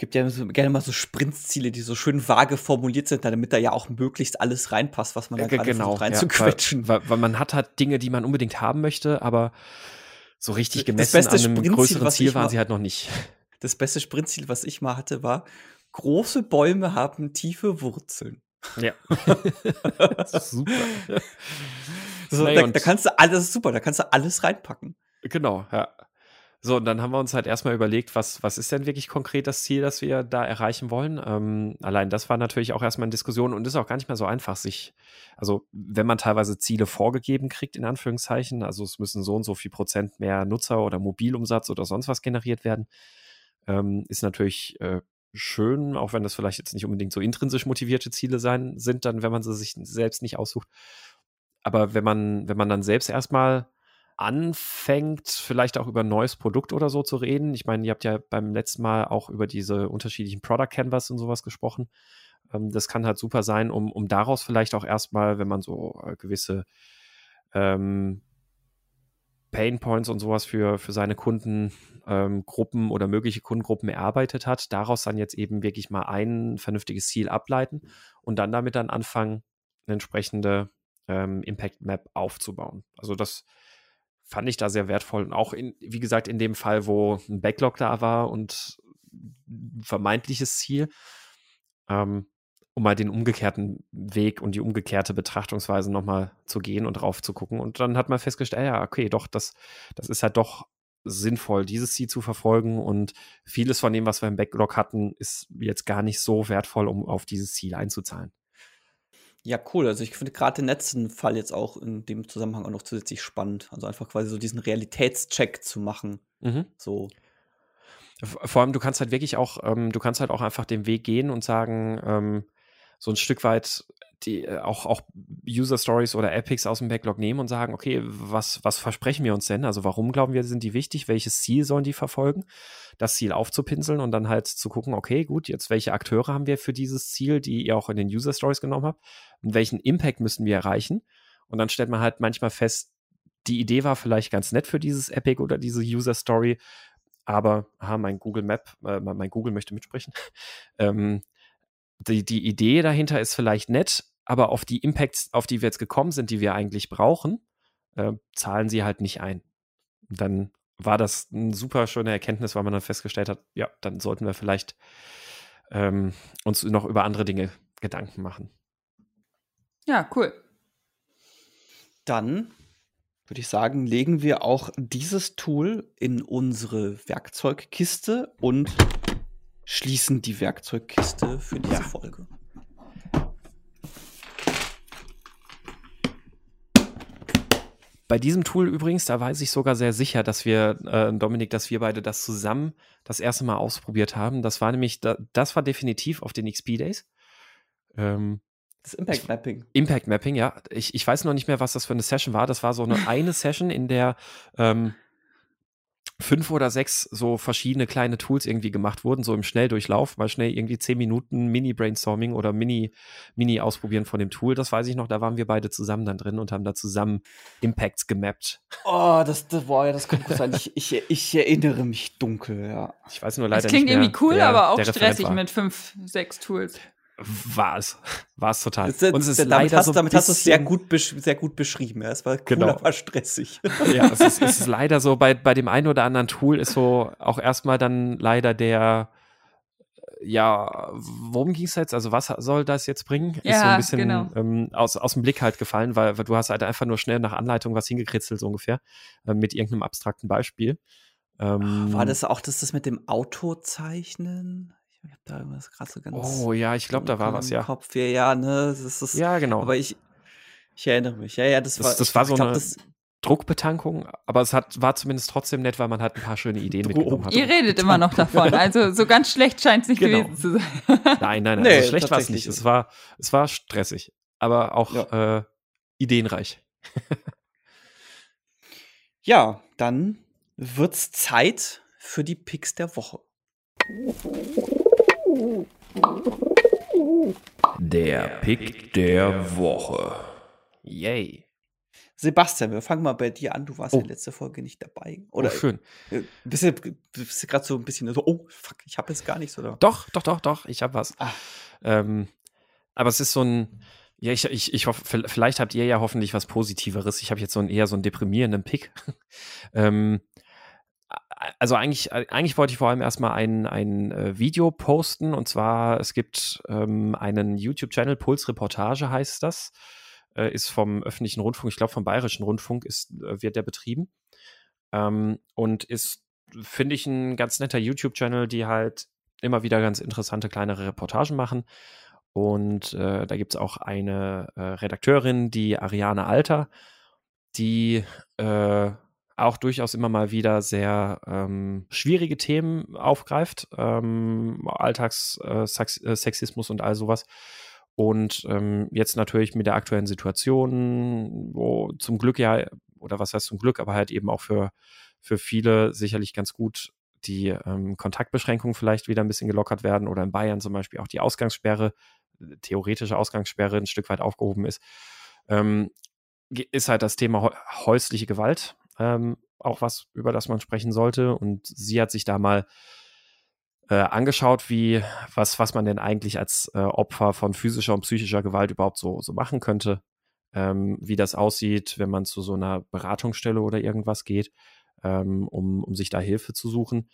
gibt ja so, gerne mal so Sprintziele, die so schön vage formuliert sind, damit da ja auch möglichst alles reinpasst, was man da gerade genau, versucht reinzuquetschen. Ja, weil, weil, weil, man hat halt Dinge, die man unbedingt haben möchte, aber so richtig gemessen das beste an einem größeren Ziel waren mal, sie halt noch nicht. (laughs) Das beste Sprintziel, was ich mal hatte, war, große Bäume haben tiefe Wurzeln. Ja. (laughs) super. So, da, da, kannst du alles, super, da kannst du alles reinpacken. Genau, ja. So, und dann haben wir uns halt erstmal überlegt, was, was ist denn wirklich konkret das Ziel, das wir da erreichen wollen. Ähm, allein das war natürlich auch erstmal eine Diskussion und ist auch gar nicht mehr so einfach, sich, also wenn man teilweise Ziele vorgegeben kriegt, in Anführungszeichen, also es müssen so und so viel Prozent mehr Nutzer oder Mobilumsatz oder sonst was generiert werden, ähm, ist natürlich äh, schön, auch wenn das vielleicht jetzt nicht unbedingt so intrinsisch motivierte Ziele sein sind, dann, wenn man sie sich selbst nicht aussucht. Aber wenn man, wenn man dann selbst erstmal anfängt, vielleicht auch über ein neues Produkt oder so zu reden. Ich meine, ihr habt ja beim letzten Mal auch über diese unterschiedlichen Product Canvas und sowas gesprochen. Ähm, das kann halt super sein, um, um daraus vielleicht auch erstmal, wenn man so äh, gewisse ähm, Pain Points und sowas für, für seine Kundengruppen ähm, oder mögliche Kundengruppen erarbeitet hat, daraus dann jetzt eben wirklich mal ein vernünftiges Ziel ableiten und dann damit dann anfangen, eine entsprechende ähm, Impact Map aufzubauen. Also das fand ich da sehr wertvoll. Und auch, in, wie gesagt, in dem Fall, wo ein Backlog da war und ein vermeintliches Ziel, ähm, um mal den umgekehrten Weg und die umgekehrte Betrachtungsweise nochmal zu gehen und drauf zu gucken. Und dann hat man festgestellt, ja, okay, doch, das, das ist halt doch sinnvoll, dieses Ziel zu verfolgen. Und vieles von dem, was wir im Backlog hatten, ist jetzt gar nicht so wertvoll, um auf dieses Ziel einzuzahlen. Ja, cool. Also ich finde gerade den letzten Fall jetzt auch in dem Zusammenhang auch noch zusätzlich spannend. Also einfach quasi so diesen Realitätscheck zu machen. Mhm. So. Vor allem, du kannst halt wirklich auch, ähm, du kannst halt auch einfach den Weg gehen und sagen, ähm, so ein Stück weit die äh, auch, auch User Stories oder Epics aus dem Backlog nehmen und sagen, okay, was, was versprechen wir uns denn? Also warum glauben wir, sind die wichtig? Welches Ziel sollen die verfolgen? Das Ziel aufzupinseln und dann halt zu gucken, okay, gut, jetzt welche Akteure haben wir für dieses Ziel, die ihr auch in den User Stories genommen habt? Und welchen Impact müssen wir erreichen? Und dann stellt man halt manchmal fest, die Idee war vielleicht ganz nett für dieses Epic oder diese User Story, aber aha, mein Google Map, äh, mein Google möchte mitsprechen. (laughs) ähm, die, die Idee dahinter ist vielleicht nett, aber auf die Impacts, auf die wir jetzt gekommen sind, die wir eigentlich brauchen, äh, zahlen sie halt nicht ein. Dann war das eine super schöne Erkenntnis, weil man dann festgestellt hat, ja, dann sollten wir vielleicht ähm, uns noch über andere Dinge Gedanken machen. Ja, cool. Dann würde ich sagen, legen wir auch dieses Tool in unsere Werkzeugkiste und schließen die Werkzeugkiste für diese ja. Folge. Bei diesem Tool übrigens, da weiß ich sogar sehr sicher, dass wir, äh, Dominik, dass wir beide das zusammen das erste Mal ausprobiert haben. Das war nämlich, da, das war definitiv auf den XP Days. Ähm, das Impact Mapping. Impact Mapping, ja. Ich, ich weiß noch nicht mehr, was das für eine Session war. Das war so eine, (laughs) eine Session, in der ähm, fünf oder sechs so verschiedene kleine Tools irgendwie gemacht wurden, so im Schnelldurchlauf, mal schnell irgendwie zehn Minuten Mini-Brainstorming oder Mini, Mini-Ausprobieren von dem Tool. Das weiß ich noch, da waren wir beide zusammen dann drin und haben da zusammen Impacts gemappt. Oh, das, das, boah, ja, das kann gut sein. Ich, ich, ich, erinnere mich dunkel, ja. Ich weiß nur leider das klingt nicht mehr, irgendwie cool, der, aber auch stressig mit fünf, sechs Tools. War es. War es total. Das, und es ist damit leider hast, so damit hast du es sehr gut, sehr gut beschrieben. Ja. Es war cool, genau. aber stressig. Ja, es ist, es ist leider so, bei, bei dem einen oder anderen Tool ist so auch erstmal dann leider der, ja, worum ging es jetzt? Also was soll das jetzt bringen? Ja, ist so ein bisschen genau. ähm, aus, aus dem Blick halt gefallen, weil, weil du hast halt einfach nur schnell nach Anleitung was hingekritzelt, so ungefähr, äh, mit irgendeinem abstrakten Beispiel. Ähm, War das auch das, das mit dem Autozeichnen? Ich habe da irgendwas so ganz. Oh ja, ich glaube, da war was, ja. Kopf. Ja, ja, ne, das ist. Ja, genau. Aber ich, ich erinnere mich. Ja, ja, das, das war. Das war so glaub, eine das, Druckbetankung, aber es hat, war zumindest trotzdem nett, weil man halt ein paar schöne Ideen mitgenommen hat. Ihr redet immer noch davon, (laughs) also so ganz schlecht scheint es nicht genau. gewesen zu sein. nein, nein, nein, nee, also schlecht war es nicht. Es war, es war stressig, aber auch ja. äh, ideenreich. ja, dann wird's Zeit für die Picks der Woche. Der Pick der Woche. Yay. Sebastian, wir fangen mal bei dir an. Du warst oh. in der letzten Folge nicht dabei. Oder oh, schön. Äh, bist du, bist du gerade so ein bisschen so, oh, fuck, ich habe jetzt gar nichts, oder? Doch, doch, doch, doch, ich habe was. Ah. Ähm, aber es ist so ein, ja, ich, ich, ich hoffe, vielleicht habt ihr ja hoffentlich was Positiveres. Ich habe jetzt so einen eher so einen deprimierenden Pick. (laughs) ähm, also eigentlich, eigentlich wollte ich vor allem erstmal ein, ein äh, Video posten. Und zwar, es gibt ähm, einen YouTube-Channel, Pulsreportage heißt das, äh, ist vom öffentlichen Rundfunk, ich glaube vom Bayerischen Rundfunk ist, äh, wird der betrieben. Ähm, und ist finde ich ein ganz netter YouTube-Channel, die halt immer wieder ganz interessante kleinere Reportagen machen. Und äh, da gibt es auch eine äh, Redakteurin, die Ariane Alter, die äh, auch durchaus immer mal wieder sehr ähm, schwierige Themen aufgreift. Ähm, Alltagssexismus äh, und all sowas. Und ähm, jetzt natürlich mit der aktuellen Situation, wo zum Glück ja, oder was heißt zum Glück, aber halt eben auch für, für viele sicherlich ganz gut die ähm, Kontaktbeschränkungen vielleicht wieder ein bisschen gelockert werden oder in Bayern zum Beispiel auch die Ausgangssperre, theoretische Ausgangssperre ein Stück weit aufgehoben ist, ähm, ist halt das Thema häusliche Gewalt ähm, auch was, über das man sprechen sollte. Und sie hat sich da mal äh, angeschaut, wie, was, was man denn eigentlich als äh, Opfer von physischer und psychischer Gewalt überhaupt so, so machen könnte. Ähm, wie das aussieht, wenn man zu so einer Beratungsstelle oder irgendwas geht, ähm, um, um sich da Hilfe zu suchen.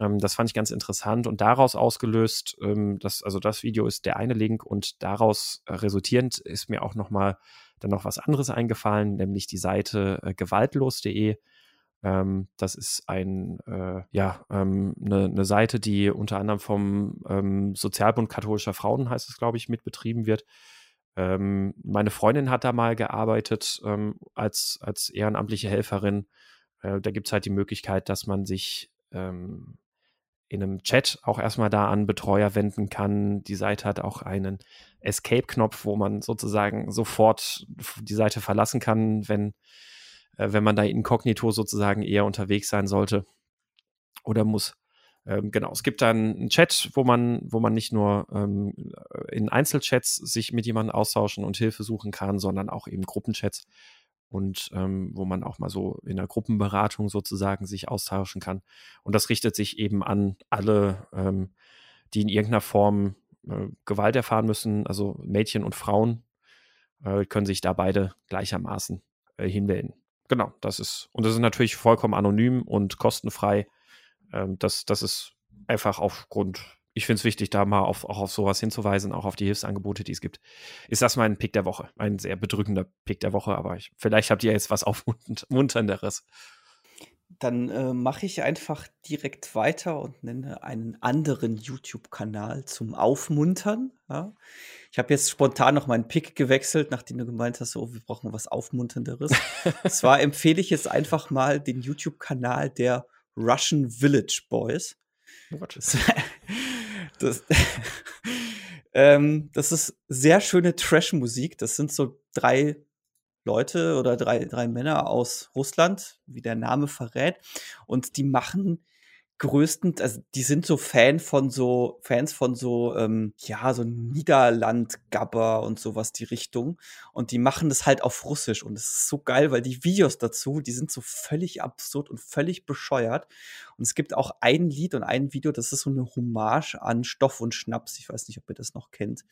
Ähm, das fand ich ganz interessant und daraus ausgelöst, ähm, das, also das Video ist der eine Link und daraus resultierend ist mir auch nochmal dann noch was anderes eingefallen, nämlich die Seite äh, gewaltlos.de. Ähm, das ist ein, äh, ja, ähm, eine, eine Seite, die unter anderem vom ähm, Sozialbund katholischer Frauen, heißt es, glaube ich, mitbetrieben wird. Ähm, meine Freundin hat da mal gearbeitet ähm, als, als ehrenamtliche Helferin. Äh, da gibt es halt die Möglichkeit, dass man sich ähm, in einem Chat auch erstmal da an Betreuer wenden kann. Die Seite hat auch einen Escape-Knopf, wo man sozusagen sofort die Seite verlassen kann, wenn, äh, wenn man da inkognito sozusagen eher unterwegs sein sollte oder muss. Ähm, genau, es gibt dann einen Chat, wo man, wo man nicht nur ähm, in Einzelchats sich mit jemandem austauschen und Hilfe suchen kann, sondern auch eben Gruppenchats und ähm, wo man auch mal so in der Gruppenberatung sozusagen sich austauschen kann. Und das richtet sich eben an alle, ähm, die in irgendeiner Form äh, Gewalt erfahren müssen, also Mädchen und Frauen äh, können sich da beide gleichermaßen äh, hinwählen. Genau, das ist, und das ist natürlich vollkommen anonym und kostenfrei. Ähm, das, das ist einfach aufgrund ich finde es wichtig, da mal auf, auch auf sowas hinzuweisen, auch auf die Hilfsangebote, die es gibt. Ist das mein Pick der Woche? Ein sehr bedrückender Pick der Woche, aber ich, vielleicht habt ihr jetzt was Aufmunternderes. Dann äh, mache ich einfach direkt weiter und nenne einen anderen YouTube-Kanal zum Aufmuntern. Ja. Ich habe jetzt spontan noch meinen Pick gewechselt, nachdem du gemeint hast, oh, wir brauchen was Aufmunternderes. (laughs) Zwar empfehle ich jetzt einfach mal den YouTube-Kanal der Russian Village Boys. What? Das, (laughs) ähm, das ist sehr schöne Trash-Musik. Das sind so drei Leute oder drei, drei Männer aus Russland, wie der Name verrät. Und die machen größten, also die sind so Fan von so, Fans von so, ähm, ja, so Niederland-Gabber und sowas die Richtung. Und die machen das halt auf Russisch. Und es ist so geil, weil die Videos dazu, die sind so völlig absurd und völlig bescheuert. Und es gibt auch ein Lied und ein Video, das ist so eine Hommage an Stoff und Schnaps. Ich weiß nicht, ob ihr das noch kennt.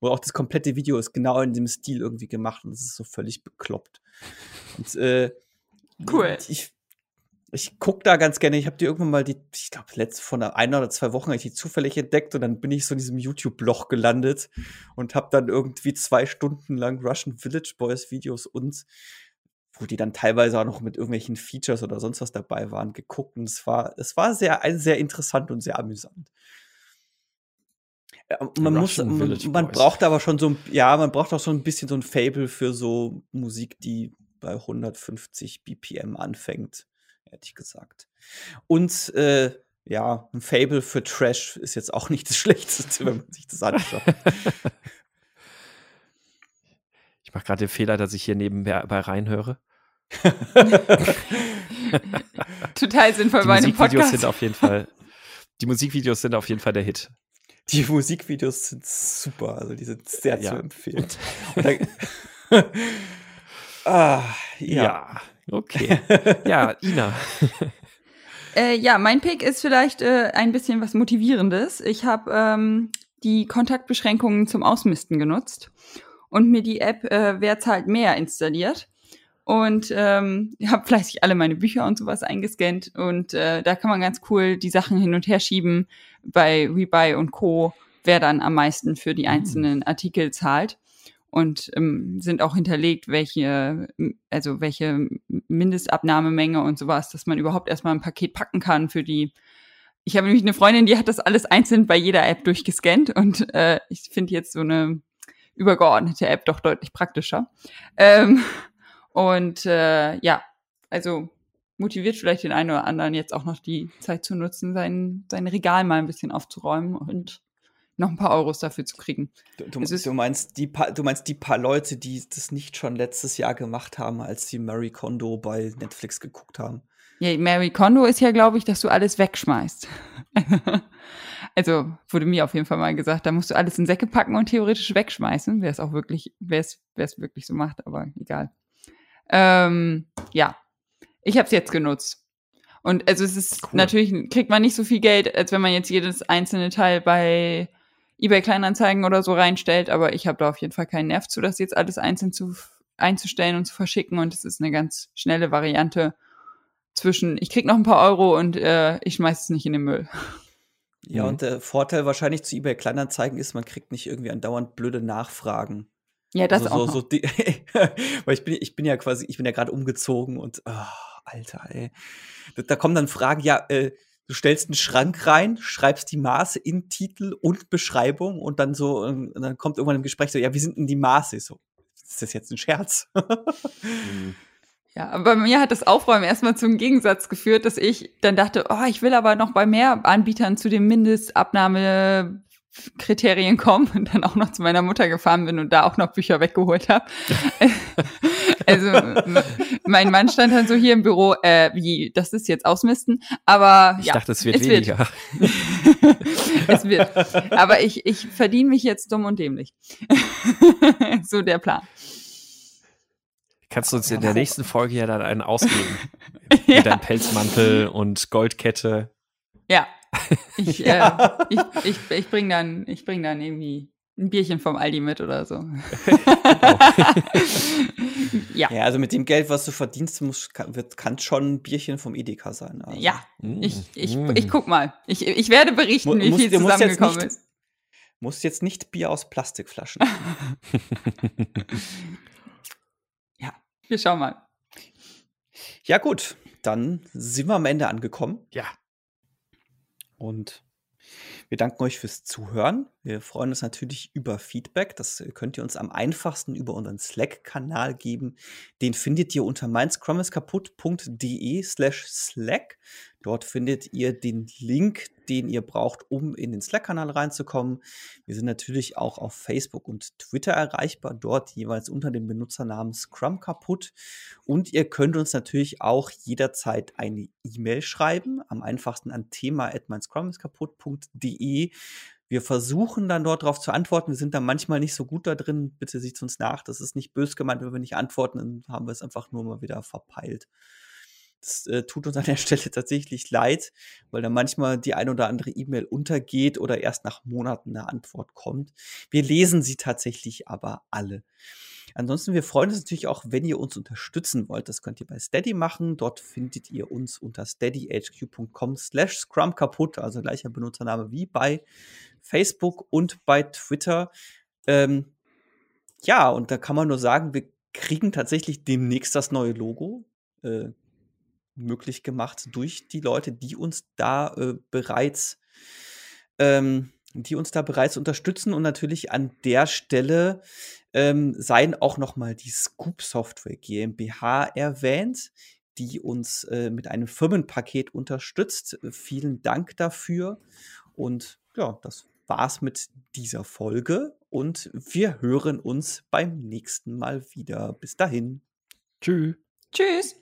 Wo auch das komplette Video ist genau in dem Stil irgendwie gemacht und es ist so völlig bekloppt. Und äh, Cool. Ich, ich gucke da ganz gerne. Ich habe die irgendwann mal die, ich glaube, letzte von einer oder zwei Wochen habe ich die zufällig entdeckt und dann bin ich so in diesem YouTube-Loch gelandet und habe dann irgendwie zwei Stunden lang Russian Village Boys Videos und wo die dann teilweise auch noch mit irgendwelchen Features oder sonst was dabei waren, geguckt und es war, es war sehr, sehr interessant und sehr amüsant. Man muss, man, man braucht aber schon so ein, ja, man braucht auch so ein bisschen so ein Fable für so Musik, die bei 150 BPM anfängt ehrlich gesagt. Und äh, ja, ein Fable für Trash ist jetzt auch nicht das (laughs) Schlechteste, wenn man sich das anschaut. Ich mache gerade den Fehler, dass ich hier nebenbei reinhöre. (laughs) Total sinnvoll bei einem Podcast. Sind auf jeden Fall, die Musikvideos sind auf jeden Fall der Hit. Die Musikvideos sind super, also die sind sehr ja. zu empfehlen. (laughs) ah, ja. ja. Okay. (laughs) Ja, Ina. (laughs) Äh, ja, mein Pick ist vielleicht äh, ein bisschen was Motivierendes. Ich habe ähm, die Kontaktbeschränkungen zum Ausmisten genutzt und mir die App äh, Wer zahlt mehr installiert. Und ähm, habe fleißig alle meine Bücher und sowas eingescannt. Und äh, da kann man ganz cool die Sachen hin und her schieben bei Rebuy und Co., wer dann am meisten für die hm. einzelnen Artikel zahlt. Und ähm, sind auch hinterlegt, welche, also welche Mindestabnahmemenge und sowas, dass man überhaupt erstmal ein Paket packen kann für die. Ich habe nämlich eine Freundin, die hat das alles einzeln bei jeder App durchgescannt und äh, ich finde jetzt so eine übergeordnete App doch deutlich praktischer. Ähm, und äh, ja, also motiviert vielleicht den einen oder anderen jetzt auch noch die Zeit zu nutzen, sein, sein Regal mal ein bisschen aufzuräumen und noch ein paar Euros dafür zu kriegen. Du, du, du, meinst die paar, du meinst die paar Leute, die das nicht schon letztes Jahr gemacht haben, als sie Mary Kondo bei Netflix geguckt haben. Ja, Mary Kondo ist ja, glaube ich, dass du alles wegschmeißt. (laughs) also wurde mir auf jeden Fall mal gesagt, da musst du alles in Säcke packen und theoretisch wegschmeißen, wer es auch wirklich, wer es wirklich so macht, aber egal. Ähm, ja, ich habe es jetzt genutzt. Und also es ist cool. natürlich, kriegt man nicht so viel Geld, als wenn man jetzt jedes einzelne Teil bei eBay Kleinanzeigen oder so reinstellt, aber ich habe da auf jeden Fall keinen Nerv zu, das jetzt alles einzeln zu, einzustellen und zu verschicken. Und es ist eine ganz schnelle Variante zwischen, ich krieg noch ein paar Euro und äh, ich schmeiß es nicht in den Müll. Ja, mhm. und der Vorteil wahrscheinlich zu eBay Kleinanzeigen ist, man kriegt nicht irgendwie andauernd blöde Nachfragen. Ja, das also, auch. So, so die, (laughs) weil ich bin, ich bin ja quasi, ich bin ja gerade umgezogen und oh, Alter, ey. Da, da, kommen dann Fragen, ja, äh, du stellst einen Schrank rein, schreibst die Maße in Titel und Beschreibung und dann so, und dann kommt irgendwann im Gespräch so, ja, wie sind denn die Maße? So, ist das jetzt ein Scherz? mhm. (laughs) Ja, aber bei mir hat das Aufräumen erstmal zum Gegensatz geführt, dass ich dann dachte, oh, ich will aber noch bei mehr Anbietern zu dem Mindestabnahme Kriterien kommen und dann auch noch zu meiner Mutter gefahren bin und da auch noch Bücher weggeholt habe. (laughs) also mein Mann stand dann so hier im Büro, äh, wie, das ist jetzt ausmisten, aber ich ja, dachte, es wird es weniger. Wird. (laughs) es wird. Aber ich, ich verdiene mich jetzt dumm und dämlich. (laughs) so der Plan. Kannst du uns in der nächsten Folge ja dann einen ausgeben? ja. Mit deinem Pelzmantel und Goldkette. Ja, ich, (laughs) ja. äh, ich, ich, ich bring dann, ich bring dann irgendwie ein Bierchen vom Aldi mit oder so. (laughs) ja. ja, also mit dem Geld, was du verdienst, muss, kann, wird, kann schon ein Bierchen vom Edeka sein. Also. Ja, mm. ich, ich, mm. ich guck mal. Ich, ich werde berichten, wie viel zusammengekommen ist. Musst jetzt nicht Bier aus Plastikflaschen. (laughs) ja, wir schauen mal. Ja, gut. Dann sind wir am Ende angekommen. Ja. Und wir danken euch fürs Zuhören. Wir freuen uns natürlich über Feedback. Das könnt ihr uns am einfachsten über unseren Slack-Kanal geben. Den findet ihr unter meinscrumiskaputt.de slash Slack. Dort findet ihr den Link, den ihr braucht, um in den Slack-Kanal reinzukommen. Wir sind natürlich auch auf Facebook und Twitter erreichbar, dort jeweils unter dem Benutzernamen Scrum kaputt. Und ihr könnt uns natürlich auch jederzeit eine E-Mail schreiben, am einfachsten an thema@meinscrumiskaputt.de. Wir versuchen dann dort darauf zu antworten. Wir sind da manchmal nicht so gut da drin. Bitte sieht uns nach. Das ist nicht bös gemeint, wenn wir nicht antworten, dann haben wir es einfach nur mal wieder verpeilt. Das äh, tut uns an der (laughs) Stelle tatsächlich leid, weil da manchmal die ein oder andere E-Mail untergeht oder erst nach Monaten eine Antwort kommt. Wir lesen sie tatsächlich aber alle. Ansonsten, wir freuen uns natürlich auch, wenn ihr uns unterstützen wollt. Das könnt ihr bei Steady machen. Dort findet ihr uns unter steadyhq.com slash scrum kaputt, also gleicher Benutzername wie bei Facebook und bei Twitter. Ähm, ja, und da kann man nur sagen, wir kriegen tatsächlich demnächst das neue Logo. Äh, möglich gemacht durch die Leute, die uns da äh, bereits, ähm, die uns da bereits unterstützen und natürlich an der Stelle ähm, seien auch noch mal die Scoop Software GmbH erwähnt, die uns äh, mit einem Firmenpaket unterstützt. Vielen Dank dafür und ja, das war's mit dieser Folge und wir hören uns beim nächsten Mal wieder. Bis dahin. Tschüss. Tschüss.